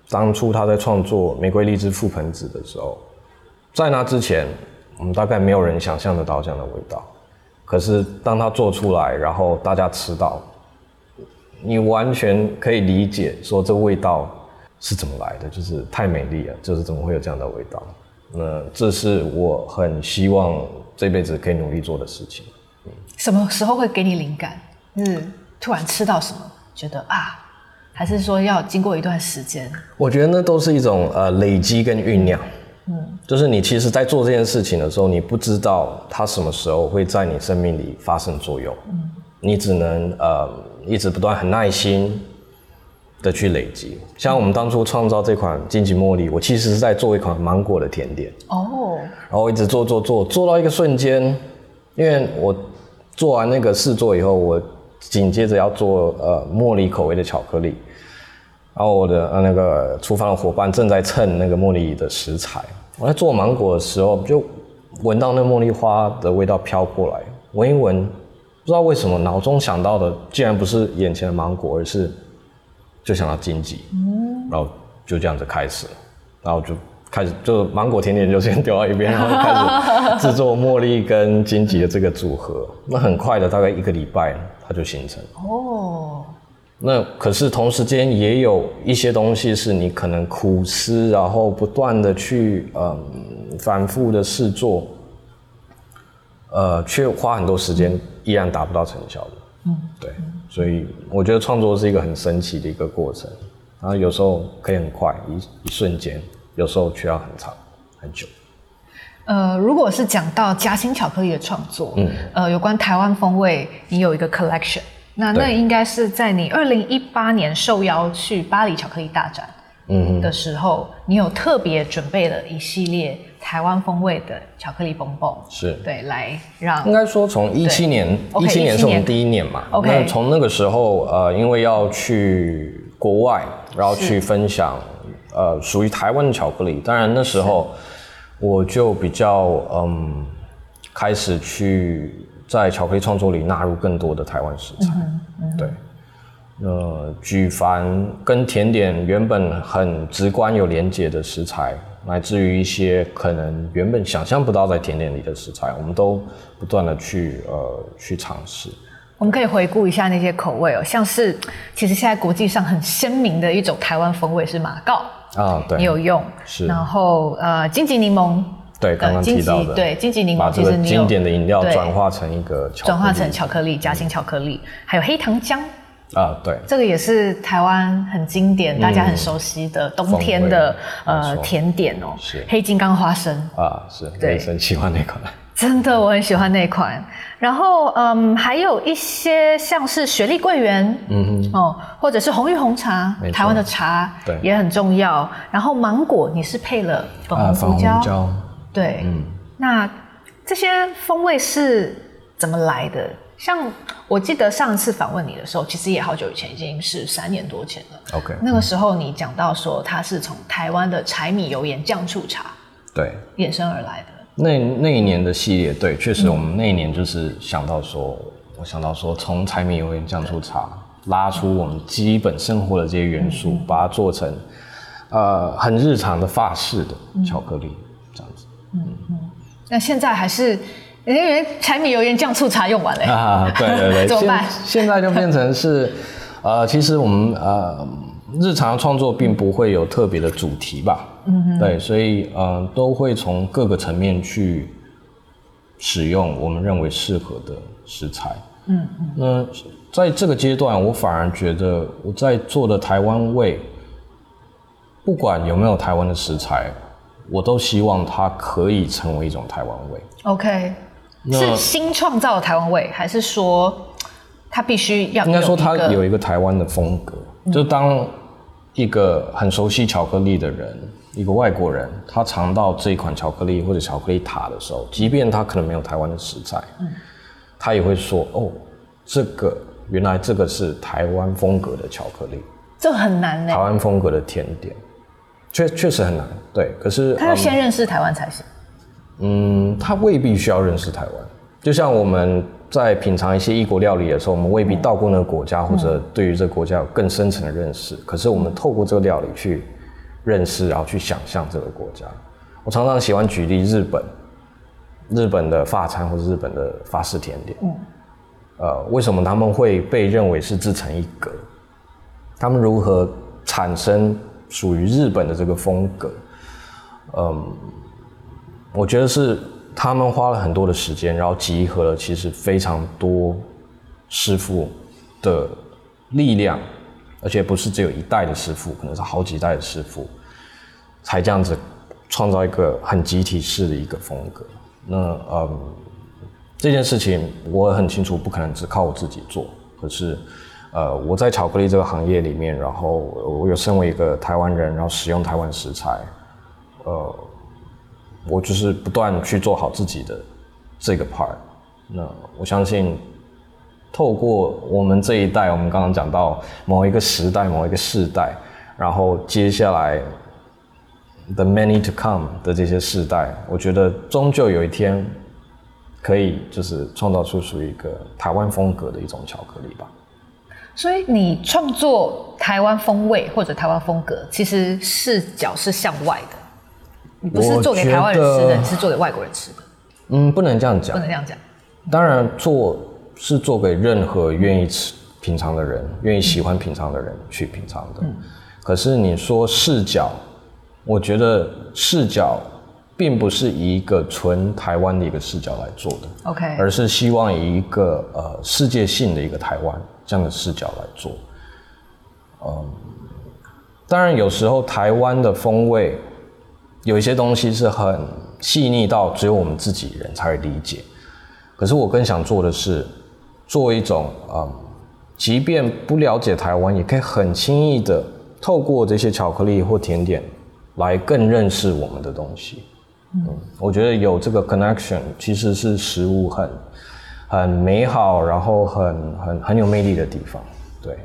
当初他在创作玫瑰荔枝覆盆子的时候，在那之前，我们大概没有人想象得到这样的味道，可是当他做出来，然后大家吃到。你完全可以理解，说这味道是怎么来的，就是太美丽了，就是怎么会有这样的味道？那这是我很希望这辈子可以努力做的事情。嗯，什么时候会给你灵感？是突然吃到什么，觉得啊，还是说要经过一段时间？我觉得那都是一种呃累积跟酝酿。嗯，就是你其实，在做这件事情的时候，你不知道它什么时候会在你生命里发生作用。嗯，你只能呃一直不断很耐心的去累积。像我们当初创造这款金桔茉莉，我其实是在做一款芒果的甜点。哦，然后我一直做做做，做到一个瞬间，因为我做完那个试做以后，我紧接着要做呃茉莉口味的巧克力。然后我的呃那个厨房的伙伴正在称那个茉莉的食材。我在做芒果的时候，就闻到那茉莉花的味道飘过来，闻一闻，不知道为什么脑中想到的竟然不是眼前的芒果，而是就想到金桔。嗯。然后就这样子开始，然后就开始就芒果甜点就先丢到一边，然后就开始制作茉莉跟荆棘的这个组合。那很快的，大概一个礼拜它就形成。哦。那可是同时间也有一些东西是你可能苦思，然后不断的去嗯反复的试做，呃，却花很多时间依然达不到成效的。嗯，对，所以我觉得创作是一个很神奇的一个过程，然后有时候可以很快一一瞬间，有时候却要很长很久。呃，如果是讲到夹心巧克力的创作，嗯，呃，有关台湾风味，你有一个 collection。那那应该是在你二零一八年受邀去巴黎巧克力大展的时候，嗯、你有特别准备了一系列台湾风味的巧克力 bonbon 是。对，来让应该说从一七年，一七年是我们第一年嘛。那从那个时候呃，因为要去国外，然后去分享呃属于台湾的巧克力，当然那时候我就比较嗯开始去。在巧克力创作里纳入更多的台湾食材，嗯嗯、对，呃，举凡跟甜点原本很直观有连结的食材，乃至于一些可能原本想象不到在甜点里的食材，我们都不断的去呃去尝试。我们可以回顾一下那些口味哦，像是其实现在国际上很鲜明的一种台湾风味是马告啊，对，你有用是，然后呃金桔柠檬。对，刚刚提到的，对，金桔柠檬，把这个经典的饮料转化成一个巧克力，转化成巧克力，夹心巧克力，嗯、还有黑糖姜啊，对，这个也是台湾很经典、嗯、大家很熟悉的冬天的呃甜点哦，是。黑金刚花生。啊，是，对，很喜欢那款，真的我很喜欢那款，然后嗯，还有一些像是雪莉桂圆，嗯哼，哦，或者是红玉红茶，台湾的茶，对，也很重要，然后芒果你是配了粉红胡椒。对，嗯，那这些风味是怎么来的？像我记得上一次访问你的时候，其实也好久以前，已经是三年多前了。OK，那个时候你讲到说，它是从台湾的柴米油盐酱醋茶对衍生而来的。那那一年的系列，对，确实我们那一年就是想到说，嗯、我想到说，从柴米油盐酱醋茶拉出我们基本生活的这些元素，嗯、把它做成呃很日常的法式的巧克力。嗯嗯嗯，那现在还是因为柴米油盐酱醋茶用完了啊，对对对，怎么办？现在就变成是，呃，其实我们呃日常创作并不会有特别的主题吧，嗯哼，对，所以呃都会从各个层面去使用我们认为适合的食材，嗯嗯，那在这个阶段，我反而觉得我在做的台湾味，不管有没有台湾的食材。我都希望它可以成为一种台湾味。OK，那是新创造的台湾味，还是说它必须要？应该说它有一个台湾的风格。嗯、就当一个很熟悉巧克力的人，一个外国人，他尝到这一款巧克力或者巧克力塔的时候，即便他可能没有台湾的食材，嗯、他也会说：“哦，这个原来这个是台湾风格的巧克力。”这很难呢。台湾风格的甜点。确确实很难，对。可是他要先认识台湾才行。嗯，他未必需要认识台湾。就像我们在品尝一些异国料理的时候，我们未必到过那个国家，嗯、或者对于这个国家有更深层的认识。可是我们透过这个料理去认识，然后去想象这个国家。我常常喜欢举例日本，日本的法餐或者日本的法式甜点。嗯。呃，为什么他们会被认为是自成一格？他们如何产生？属于日本的这个风格，嗯，我觉得是他们花了很多的时间，然后集合了其实非常多师傅的力量，而且不是只有一代的师傅，可能是好几代的师傅，才这样子创造一个很集体式的一个风格。那嗯，这件事情我很清楚，不可能只靠我自己做。可是，呃，我在巧克力这个行业里面，然后我有身为一个台湾人，然后使用台湾食材，呃。我就是不断去做好自己的这个 part。那我相信，透过我们这一代，我们刚刚讲到某一个时代、某一个世代，然后接下来 the many to come 的这些世代，我觉得终究有一天可以就是创造出属于一个台湾风格的一种巧克力吧。所以你创作台湾风味或者台湾风格，其实视角是向外的。你不是做给台湾人吃的，你是做给外国人吃的。嗯，不能这样讲。不能这样讲。当然，做是做给任何愿意吃品尝的人，愿意喜欢品尝的人去品尝的。嗯。可是你说视角，我觉得视角并不是以一个纯台湾的一个视角来做的。OK。而是希望以一个呃世界性的一个台湾这样的视角来做。嗯。当然，有时候台湾的风味。有一些东西是很细腻到只有我们自己人才会理解，可是我更想做的是，做一种啊、嗯，即便不了解台湾，也可以很轻易的透过这些巧克力或甜点来更认识我们的东西。嗯，我觉得有这个 connection 其实是食物很很美好，然后很很很有魅力的地方。对。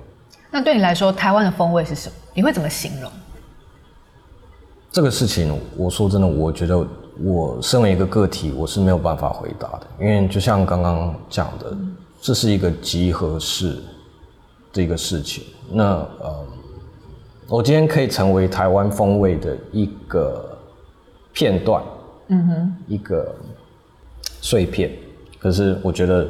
那对你来说，台湾的风味是什么？你会怎么形容？这个事情，我说真的，我觉得我身为一个个体，我是没有办法回答的，因为就像刚刚讲的，这是一个集合式的一个事情。那呃，我今天可以成为台湾风味的一个片段，嗯哼，一个碎片。可是我觉得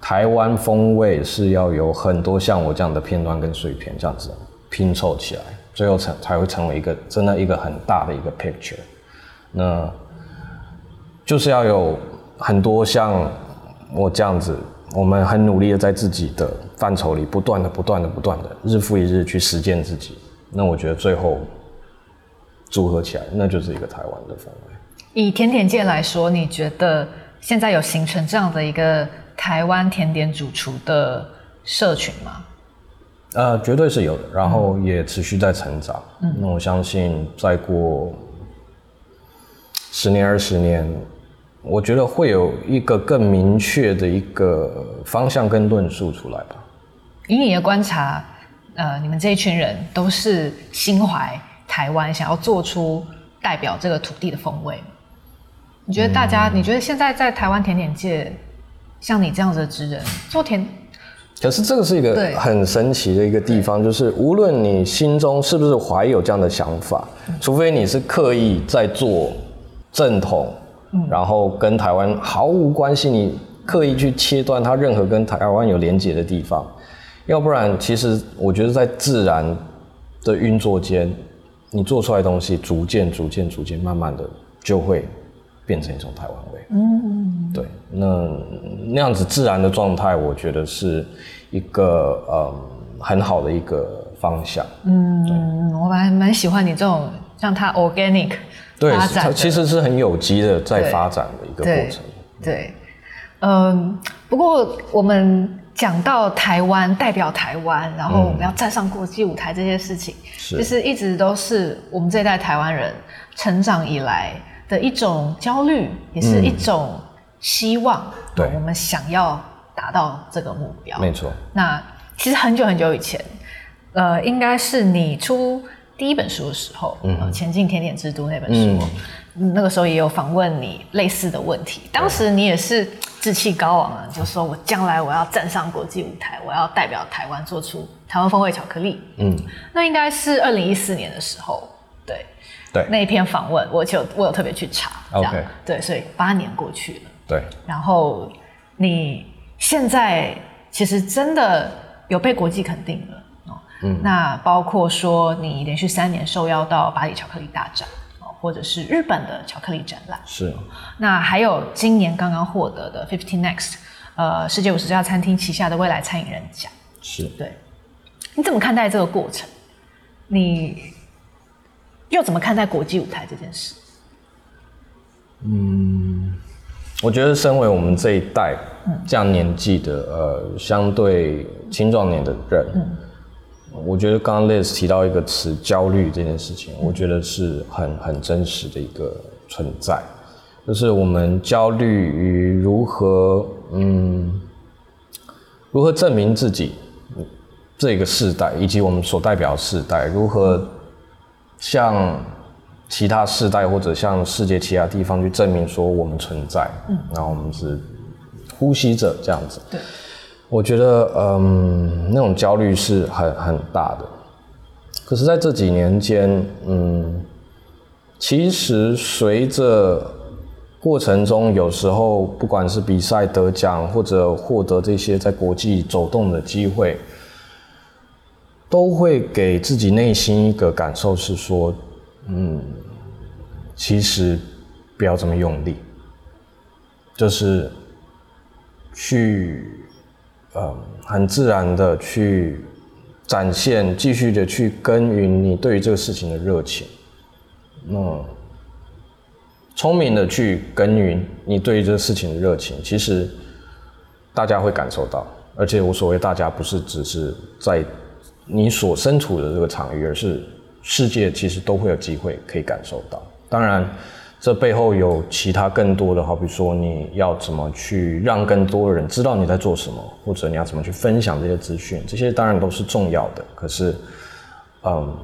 台湾风味是要有很多像我这样的片段跟碎片这样子拼凑起来。最后成才会成为一个真的一个很大的一个 picture，那就是要有很多像我这样子，我们很努力的在自己的范畴里不断的、不断的、不断的日复一日去实践自己。那我觉得最后组合起来，那就是一个台湾的风味。以甜点界来说，你觉得现在有形成这样的一个台湾甜点主厨的社群吗？呃，绝对是有的，然后也持续在成长。嗯，那我相信再过十年、二十年，我觉得会有一个更明确的一个方向跟论述出来吧。以你的观察，呃，你们这一群人都是心怀台湾，想要做出代表这个土地的风味。你觉得大家，嗯，你觉得现在在台湾甜点界，像你这样子的职人做甜？可是这个是一个很神奇的一个地方，就是无论你心中是不是怀有这样的想法，除非你是刻意在做正统，然后跟台湾毫无关系，你刻意去切断它任何跟台湾有连结的地方，要不然，其实我觉得在自然的运作间，你做出来的东西，逐渐、逐渐、逐渐，慢慢的就会变成一种台湾味。嗯，对，那那样子自然的状态，我觉得是一个呃很好的一个方向。嗯，我蛮蛮喜欢你这种像它 organic 对，它其实是很有机的在发展的一个过程。对，对嗯，不过我们讲到台湾代表台湾，然后我们要站上国际舞台这些事情，其实、嗯、一直都是我们这一代台湾人成长以来。的一种焦虑，也是一种希望。嗯、对，我们想要达到这个目标。没错。那其实很久很久以前，呃，应该是你出第一本书的时候，嗯，呃、前进甜点之都那本书，嗯、那个时候也有访问你类似的问题。当时你也是志气高昂啊，就说我将来我要站上国际舞台，我要代表台湾做出台湾风味巧克力。嗯，那应该是二零一四年的时候，对。那一篇访问，我就我有特别去查。OK，对，所以八年过去了。对，然后你现在其实真的有被国际肯定了哦。嗯，那包括说你连续三年受邀到巴黎巧克力大展哦，或者是日本的巧克力展览。是。那还有今年刚刚获得的 Fifty Next，呃，世界五十家餐厅旗下的未来餐饮人奖。是。对。你怎么看待这个过程？你又怎么看待国际舞台这件事？嗯，我觉得身为我们这一代这样年纪的，呃，相对青壮年的人，嗯，我觉得刚刚 Liz 提到一个词“焦虑”这件事情，我觉得是很很真实的一个存在，就是我们焦虑于如何，嗯，如何证明自己这个世代以及我们所代表的世代如何像。其他世代或者向世界其他地方去证明说我们存在，嗯，然后我们是呼吸着这样子。对，我觉得嗯，那种焦虑是很很大的。可是在这几年间，嗯，其实随着过程中，有时候不管是比赛得奖或者获得这些在国际走动的机会，都会给自己内心一个感受是说。嗯，其实不要这么用力，就是去，呃，很自然的去展现，继续的去耕耘你对于这个事情的热情，那聪明的去耕耘你对于这个事情的热情，其实大家会感受到，而且我所谓大家不是只是在你所身处的这个场域，而是。世界其实都会有机会可以感受到，当然，这背后有其他更多的，好比说你要怎么去让更多的人知道你在做什么，或者你要怎么去分享这些资讯，这些当然都是重要的。可是，嗯，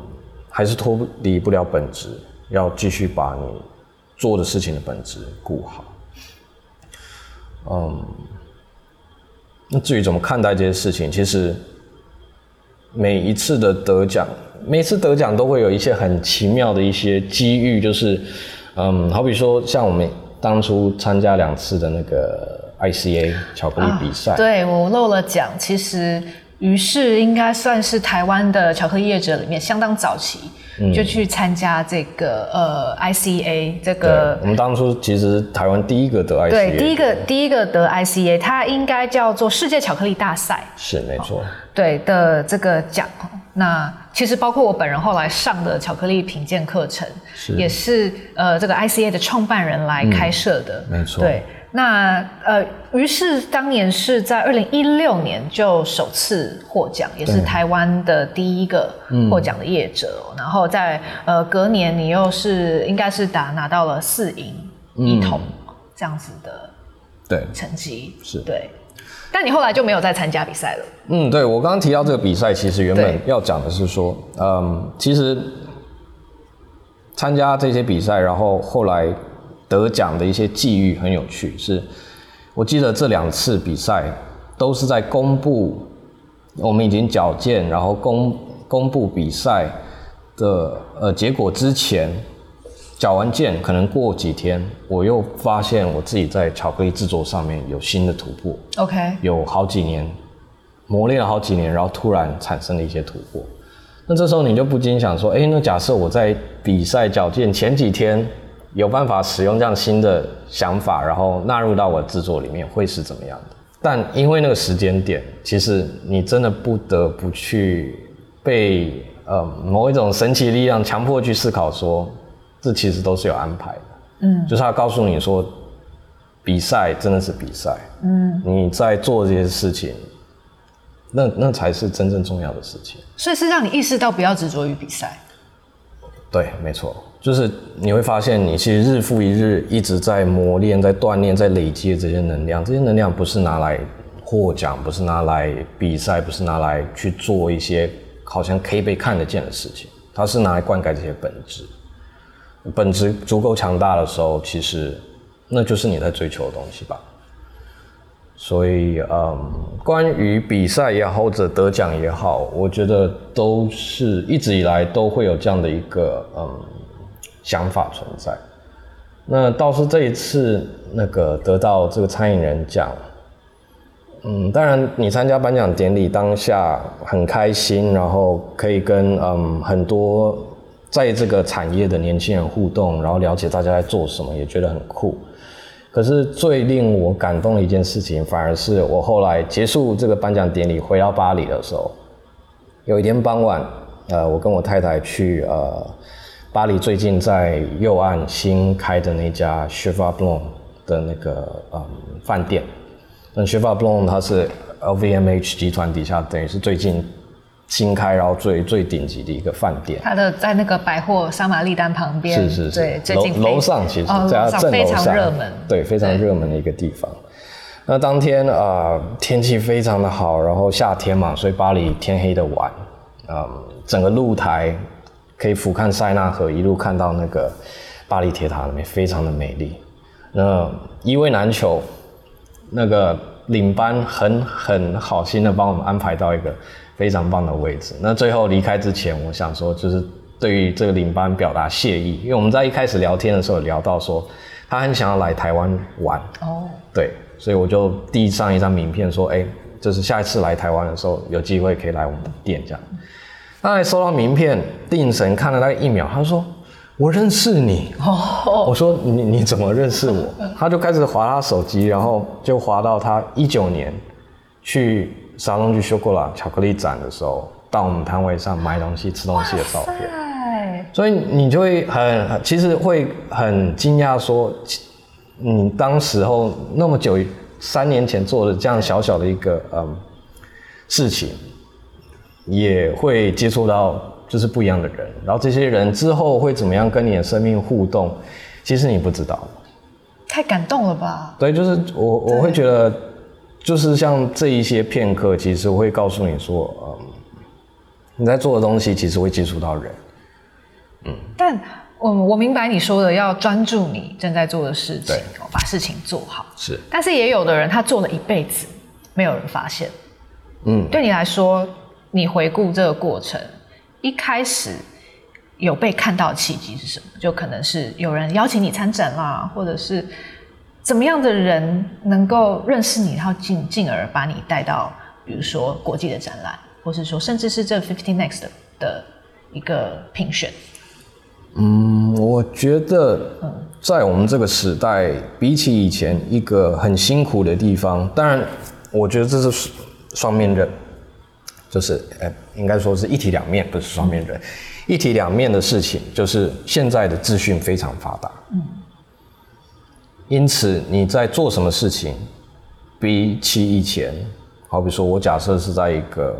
还是脱离不了本质，要继续把你做的事情的本质顾好。嗯，那至于怎么看待这些事情，其实每一次的得奖。每次得奖都会有一些很奇妙的一些机遇，就是，嗯，好比说像我们当初参加两次的那个 ICA 巧克力比赛，对，我漏了奖，其实于是应该算是台湾的巧克力业者里面相当早期，就去参加这个呃 ICA 这个，我们当初其实台湾第一个得 ICA，对，第一个第一个得 ICA，它应该叫做世界巧克力大赛，是没错，对的这个奖。那其实包括我本人后来上的巧克力品鉴课程，是。也是呃这个 ICA 的创办人来开设的，嗯、没错。对，那呃于是当年是在二零一六年就首次获奖，也是台湾的第一个获奖的业者。嗯、然后在呃隔年你又是应该是打拿到了四银一铜这样子的对成绩，是对。但你后来就没有再参加比赛了。嗯，对，我刚刚提到这个比赛，其实原本要讲的是说，嗯，其实参加这些比赛，然后后来得奖的一些际遇很有趣。是我记得这两次比赛都是在公布我们已经矫健，然后公公布比赛的呃结果之前。矫完健，可能过几天，我又发现我自己在巧克力制作上面有新的突破。OK，有好几年磨练了好几年，然后突然产生了一些突破。那这时候你就不禁想说，哎，那假设我在比赛矫健前几天有办法使用这样新的想法，然后纳入到我的制作里面，会是怎么样的？但因为那个时间点，其实你真的不得不去被呃某一种神奇力量强迫去思考说。这其实都是有安排的，嗯，就是他告诉你说，比赛真的是比赛，嗯，你在做这些事情，那那才是真正重要的事情。所以是让你意识到不要执着于比赛。对，没错，就是你会发现，你其实日复一日一直在磨练、在锻炼、在累积这些能量。这些能量不是拿来获奖，不是拿来比赛，不是拿来去做一些好像可以被看得见的事情，它是拿来灌溉这些本质。本质足够强大的时候，其实那就是你在追求的东西吧。所以，嗯，关于比赛也好，或者得奖也好，我觉得都是一直以来都会有这样的一个嗯想法存在。那倒是这一次那个得到这个餐饮人奖，嗯，当然你参加颁奖典礼当下很开心，然后可以跟嗯很多。在这个产业的年轻人互动，然后了解大家在做什么，也觉得很酷。可是最令我感动的一件事情，反而是我后来结束这个颁奖典礼，回到巴黎的时候，有一天傍晚，呃，我跟我太太去呃巴黎最近在右岸新开的那家 c h e v a Blanc 的那个嗯饭店。那 c h e v a Blanc 它是 LVMH 集团底下，等于是最近。新开，然后最最顶级的一个饭店，它的在那个百货沙玛利丹旁边，是是是，对，最近楼楼上其实在它正楼上，非常热门，对，非常热门的一个地方。那当天啊、呃，天气非常的好，然后夏天嘛，所以巴黎天黑的晚，嗯，整个露台可以俯瞰塞纳河，一路看到那个巴黎铁塔那边，非常的美丽。那一位难求，那个领班很很好心的帮我们安排到一个。非常棒的位置。那最后离开之前，我想说，就是对于这个领班表达谢意，因为我们在一开始聊天的时候聊到说，他很想要来台湾玩。哦。对，所以我就递上一张名片，说，哎，就是下一次来台湾的时候，有机会可以来我们的店这样。他还收到名片，定神看了大概一秒，他说：“我认识你。”哦。我说：“你你怎么认识我？”他就开始滑他手机，然后就滑到他一九年去。Salon du Chocolat 巧克力展的时候，到我们摊位上买东西、吃东西的照片，所以你就会很，其实会很惊讶，说你当时候那么久，三年前做的这样小小的一个嗯事情，也会接触到就是不一样的人，然后这些人之后会怎么样跟你的生命互动，其实你不知道。太感动了吧？对，就是我我会觉得。就是像这一些片刻，其实我会告诉你说，嗯，你在做的东西其实会接触到人，嗯。但我我明白你说的，要专注你正在做的事情，把事情做好。是。但是也有的人，他做了一辈子，没有人发现。嗯。对你来说，你回顾这个过程，一开始有被看到的契机是什么？就可能是有人邀请你参展啦，或者是。怎么样的人能够认识你，然后进进而把你带到，比如说国际的展览，或是说甚至是这 Fifty Next 的一个评选？嗯，我觉得，在我们这个时代，比起以前一个很辛苦的地方，当然，我觉得这是双面刃，就是呃，应该说是一体两面，不是双面刃，一体两面的事情，就是现在的资讯非常发达。嗯。因此，你在做什么事情，比起以前，好比说，我假设是在一个，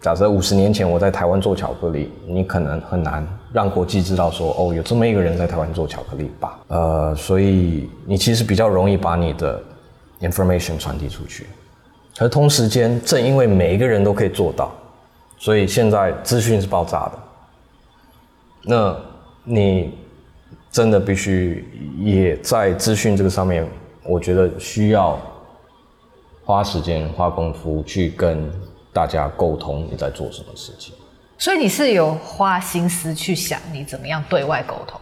假设五十年前我在台湾做巧克力，你可能很难让国际知道说，哦，有这么一个人在台湾做巧克力吧？呃，所以你其实比较容易把你的 information 传递出去。而同时间，正因为每一个人都可以做到，所以现在资讯是爆炸的。那你。真的必须也在资讯这个上面，我觉得需要花时间、花功夫去跟大家沟通你在做什么事情。所以你是有花心思去想你怎么样对外沟通？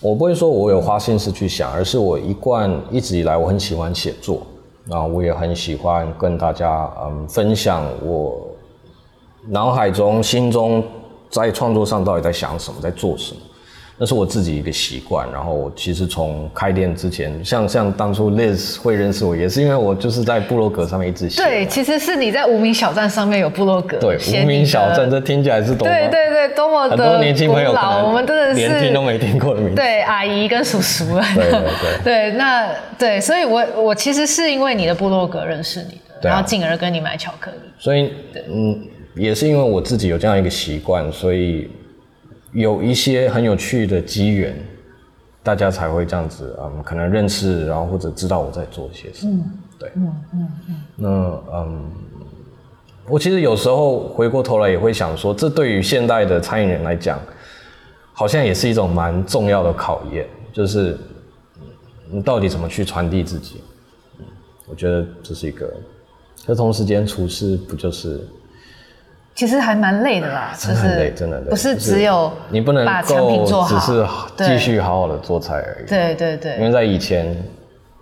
我不会说我有花心思去想，而是我一贯一直以来我很喜欢写作，然后我也很喜欢跟大家嗯分享我脑海中、心中在创作上到底在想什么，在做什么。那是我自己一个习惯，然后我其实从开店之前，像像当初 Liz 会认识我，也是因为我就是在部落格上面一直写。对，其实是你在无名小站上面有部落格。对，无名小站，这听起来是多么对对对，多么的很多年轻朋友可能我们真的是连听都没听过的名字。对，阿姨跟叔叔了。对对对。对，那对，所以我我其实是因为你的部落格认识你的，啊、然后进而跟你买巧克力。所以，嗯，也是因为我自己有这样一个习惯，所以。有一些很有趣的机缘，大家才会这样子，嗯，可能认识，然后或者知道我在做一些什么，嗯、对，嗯嗯嗯。那嗯，我其实有时候回过头来也会想说，这对于现代的餐饮人来讲，好像也是一种蛮重要的考验，就是你到底怎么去传递自己？嗯，我觉得这是一个。可同时间，厨师不就是？其实还蛮累的啦，真的很累，真的累。不是只有你不能把产品做好，只是继续好好的做菜而已。对对对。因为在以前，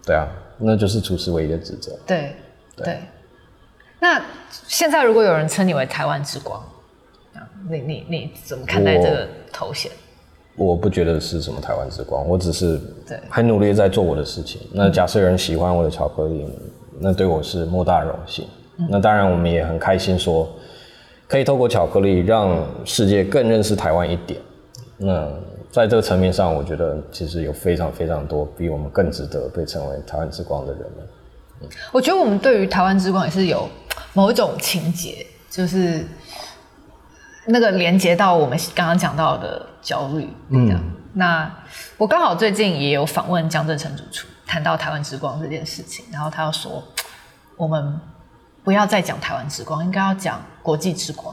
对啊，那就是厨师唯一的职责。对对。那现在如果有人称你为台湾之光，你你你怎么看待这个头衔？我不觉得是什么台湾之光，我只是很努力在做我的事情。那假设有人喜欢我的巧克力，那对我是莫大的荣幸。嗯、那当然，我们也很开心说，可以透过巧克力让世界更认识台湾一点。那在这个层面上，我觉得其实有非常非常多比我们更值得被称为台湾之光的人们。嗯、我觉得我们对于台湾之光也是有某一种情结，就是。那个连接到我们刚刚讲到的焦虑，嗯，那我刚好最近也有访问江振成主厨，谈到台湾之光这件事情，然后他又说，我们不要再讲台湾之光，应该要讲国际之光，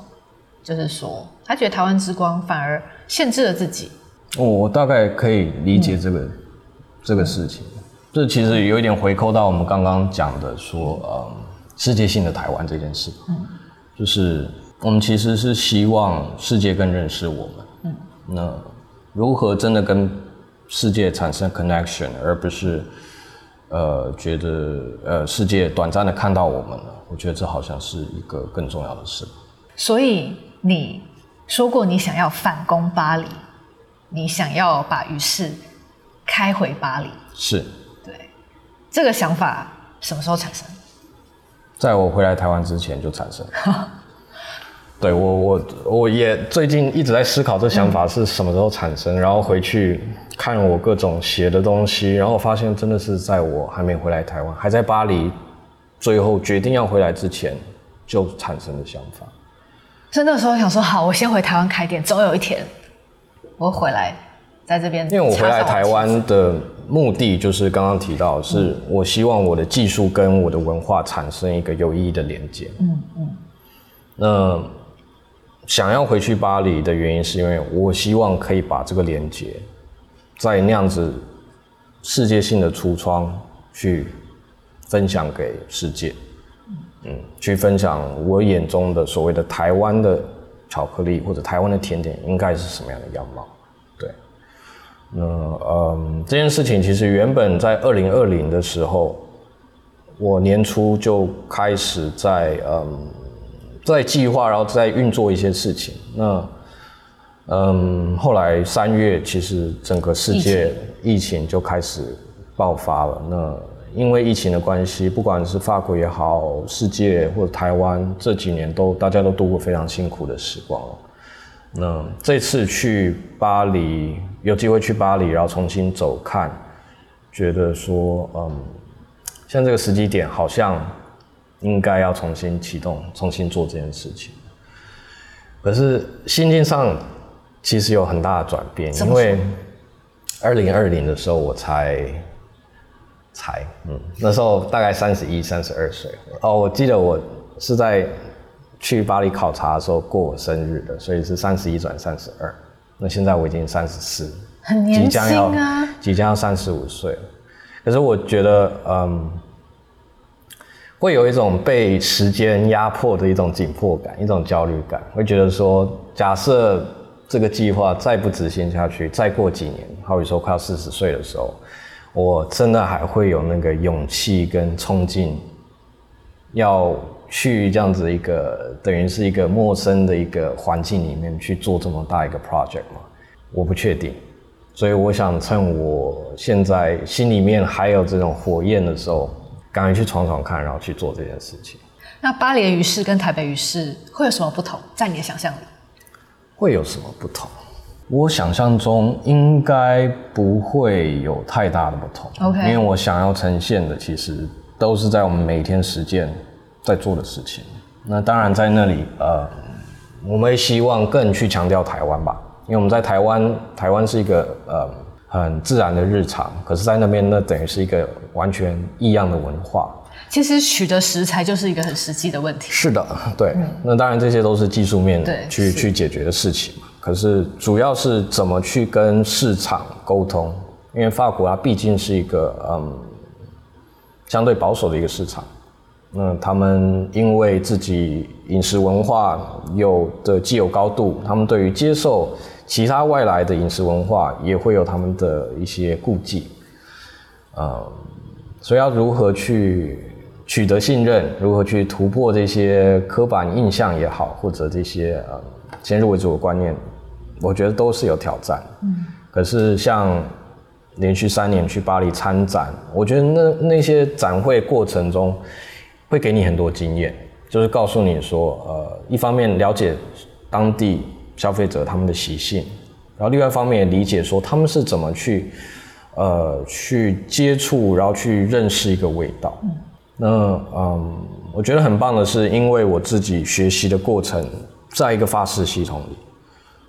就是说他觉得台湾之光反而限制了自己。哦，我大概可以理解这个、嗯、这个事情，这其实有一点回扣到我们刚刚讲的说，嗯，世界性的台湾这件事，嗯，就是。我们其实是希望世界更认识我们。嗯，那如何真的跟世界产生 connection，而不是呃觉得呃世界短暂的看到我们了？我觉得这好像是一个更重要的事。所以你说过你想要反攻巴黎，你想要把鱼市开回巴黎。是。对。这个想法什么时候产生？在我回来台湾之前就产生。对我，我我也最近一直在思考这想法是什么时候产生，嗯、然后回去看我各种写的东西，然后发现真的是在我还没回来台湾，还在巴黎，最后决定要回来之前就产生的想法。所以那时候想说，好，我先回台湾开店，总有一天我回来在这边。因为我回来台湾的目的就是刚刚提到，是我希望我的技术跟我的文化产生一个有意义的连接。嗯嗯，那。想要回去巴黎的原因，是因为我希望可以把这个连接，在那样子世界性的橱窗去分享给世界，嗯，去分享我眼中的所谓的台湾的巧克力或者台湾的甜点应该是什么样的样貌，对。那嗯，这件事情其实原本在二零二零的时候，我年初就开始在嗯。在计划，然后在运作一些事情。那，嗯，后来三月，其实整个世界疫情就开始爆发了。那因为疫情的关系，不管是法国也好，世界或者台湾这几年都大家都度过非常辛苦的时光了。那这次去巴黎，有机会去巴黎，然后重新走看，觉得说，嗯，像这个时机点好像。应该要重新启动，重新做这件事情。可是心境上其实有很大的转变，因为二零二零的时候我才才嗯，那时候大概三十一、三十二岁。哦，我记得我是在去巴黎考察的时候过我生日的，所以是三十一转三十二。那现在我已经三十四，很年轻啊，即将要三十五岁。可是我觉得，嗯。会有一种被时间压迫的一种紧迫感，一种焦虑感。会觉得说，假设这个计划再不执行下去，再过几年，好比说快要四十岁的时候，我真的还会有那个勇气跟冲劲，要去这样子一个等于是一个陌生的一个环境里面去做这么大一个 project 吗？我不确定。所以我想趁我现在心里面还有这种火焰的时候。赶快去闯闯看，然后去做这件事情。那巴黎的鱼市跟台北鱼市会有什么不同？在你的想象里，会有什么不同？我想象中应该不会有太大的不同。OK，因为我想要呈现的其实都是在我们每天实践在做的事情。那当然在那里，呃，我们也希望更去强调台湾吧，因为我们在台湾，台湾是一个呃。很自然的日常，可是，在那边那等于是一个完全异样的文化。其实取得食材就是一个很实际的问题。是的，对。嗯、那当然这些都是技术面去去解决的事情嘛。可是主要是怎么去跟市场沟通，因为法国它毕竟是一个嗯相对保守的一个市场。那他们因为自己饮食文化有的既有高度，他们对于接受。其他外来的饮食文化也会有他们的一些顾忌，呃，所以要如何去取得信任，如何去突破这些刻板印象也好，或者这些呃先入为主的观念我觉得都是有挑战。嗯，可是像连续三年去巴黎参展，我觉得那那些展会过程中会给你很多经验，就是告诉你说，呃，一方面了解当地消费者他们的习性，然后另外一方面也理解说他们是怎么去呃去接触，然后去认识一个味道。那嗯，我觉得很棒的是，因为我自己学习的过程在一个法式系统里。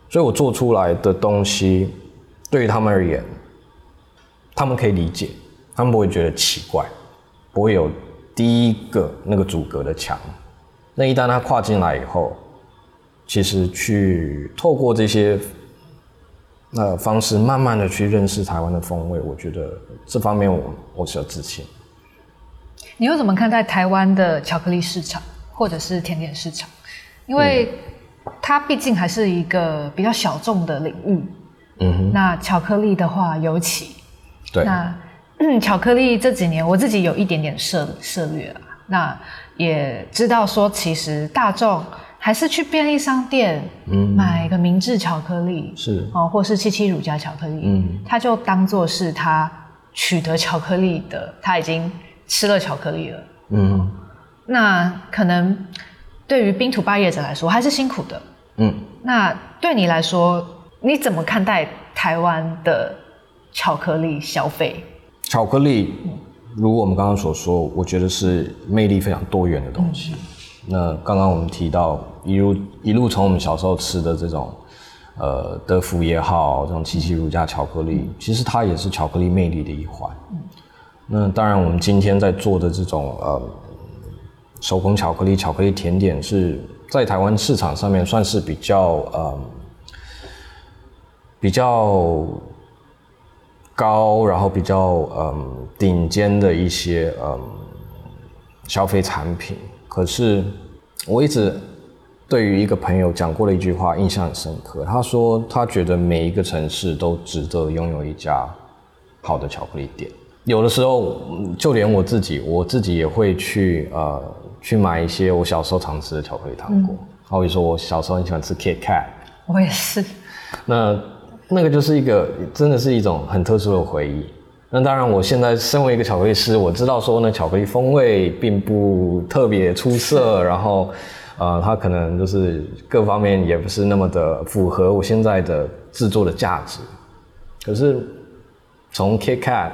所以我做出来的东西，对于他们而言，他们可以理解，他们不会觉得奇怪，不会有第一个那个阻隔的墙。那一旦他跨进来以后，其实去透过这些呃方式，慢慢的去认识台湾的风味，我觉得这方面我我是有自信。你又怎么看待台湾的巧克力市场，或者是甜点市场？因为、嗯它毕竟还是一个比较小众的领域，嗯哼。那巧克力的话，尤其，对。那、嗯、巧克力这几年，我自己有一点点涉涉猎啊。那也知道说，其实大众还是去便利商店，嗯，买一个明治巧克力，是哦，或是七七乳加巧克力，嗯，他就当做是他取得巧克力的，他已经吃了巧克力了，嗯。那可能。对于冰土霸业者来说，还是辛苦的。嗯，那对你来说，你怎么看待台湾的巧克力消费？巧克力，如我们刚刚所说，我觉得是魅力非常多元的东西。嗯、那刚刚我们提到，一路一路从我们小时候吃的这种，呃，德芙也好，这种七七乳加巧克力，其实它也是巧克力魅力的一环。那当然，我们今天在做的这种，呃。手工巧克力、巧克力甜点是在台湾市场上面算是比较呃比较高，然后比较嗯顶尖的一些嗯消费产品。可是我一直对于一个朋友讲过的一句话印象很深刻，他说他觉得每一个城市都值得拥有一家好的巧克力店。有的时候，就连我自己，我自己也会去呃。去买一些我小时候常吃的巧克力糖果，好比说我小时候很喜欢吃 Kit Kat，我也是。那那个就是一个真的是一种很特殊的回忆。那当然，我现在身为一个巧克力师，我知道说呢巧克力风味并不特别出色，然后呃，它可能就是各方面也不是那么的符合我现在的制作的价值。可是从 Kit Kat。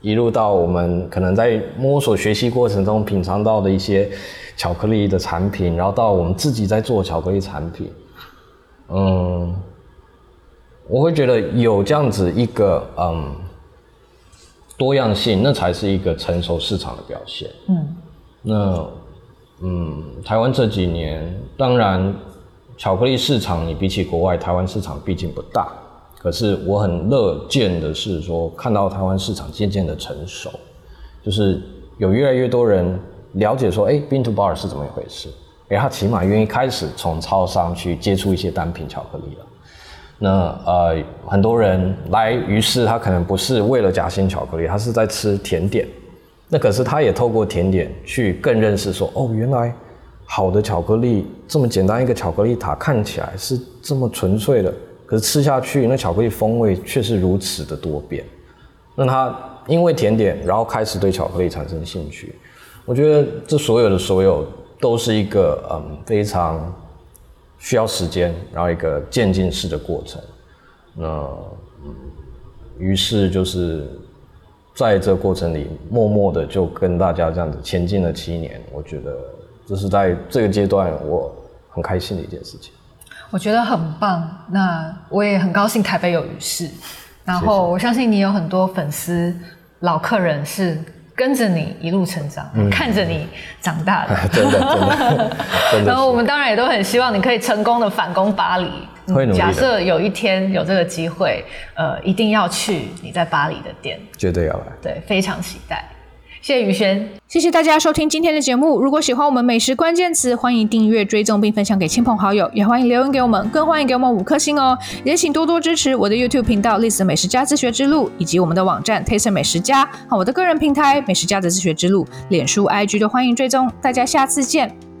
一路到我们可能在摸索学习过程中品尝到的一些巧克力的产品，然后到我们自己在做巧克力产品，嗯，我会觉得有这样子一个嗯多样性，那才是一个成熟市场的表现。嗯，那嗯，台湾这几年，当然巧克力市场你比起国外，台湾市场毕竟不大。可是我很乐见的是说，看到台湾市场渐渐的成熟，就是有越来越多人了解说，哎，Bean to Bar 是怎么一回事？哎，他起码愿意开始从超商去接触一些单品巧克力了。那呃，很多人来，于是他可能不是为了夹心巧克力，他是在吃甜点。那可是他也透过甜点去更认识说，哦，原来好的巧克力这么简单一个巧克力塔看起来是这么纯粹的。可是吃下去，那巧克力风味却是如此的多变。那他因为甜点，然后开始对巧克力产生兴趣。我觉得这所有的所有都是一个嗯非常需要时间，然后一个渐进式的过程。那嗯，于是就是在这个过程里，默默的就跟大家这样子前进了七年。我觉得这是在这个阶段我很开心的一件事情。我觉得很棒，那我也很高兴台北有鱼市，然后我相信你有很多粉丝老客人是跟着你一路成长，嗯、看着你长大的，真 的真的。真的然后我们当然也都很希望你可以成功的反攻巴黎。会努力。假设有一天有这个机会，呃，一定要去你在巴黎的店，绝对要来。对，非常期待。谢谢宇轩，谢谢大家收听今天的节目。如果喜欢我们美食关键词，欢迎订阅、追踪并分享给亲朋好友，也欢迎留言给我们，更欢迎给我们五颗星哦。也请多多支持我的 YouTube 频道历史美食家自学之路，以及我们的网站 Taste 美食家和我的个人平台美食家的自学之路，脸书、IG 都欢迎追踪。大家下次见。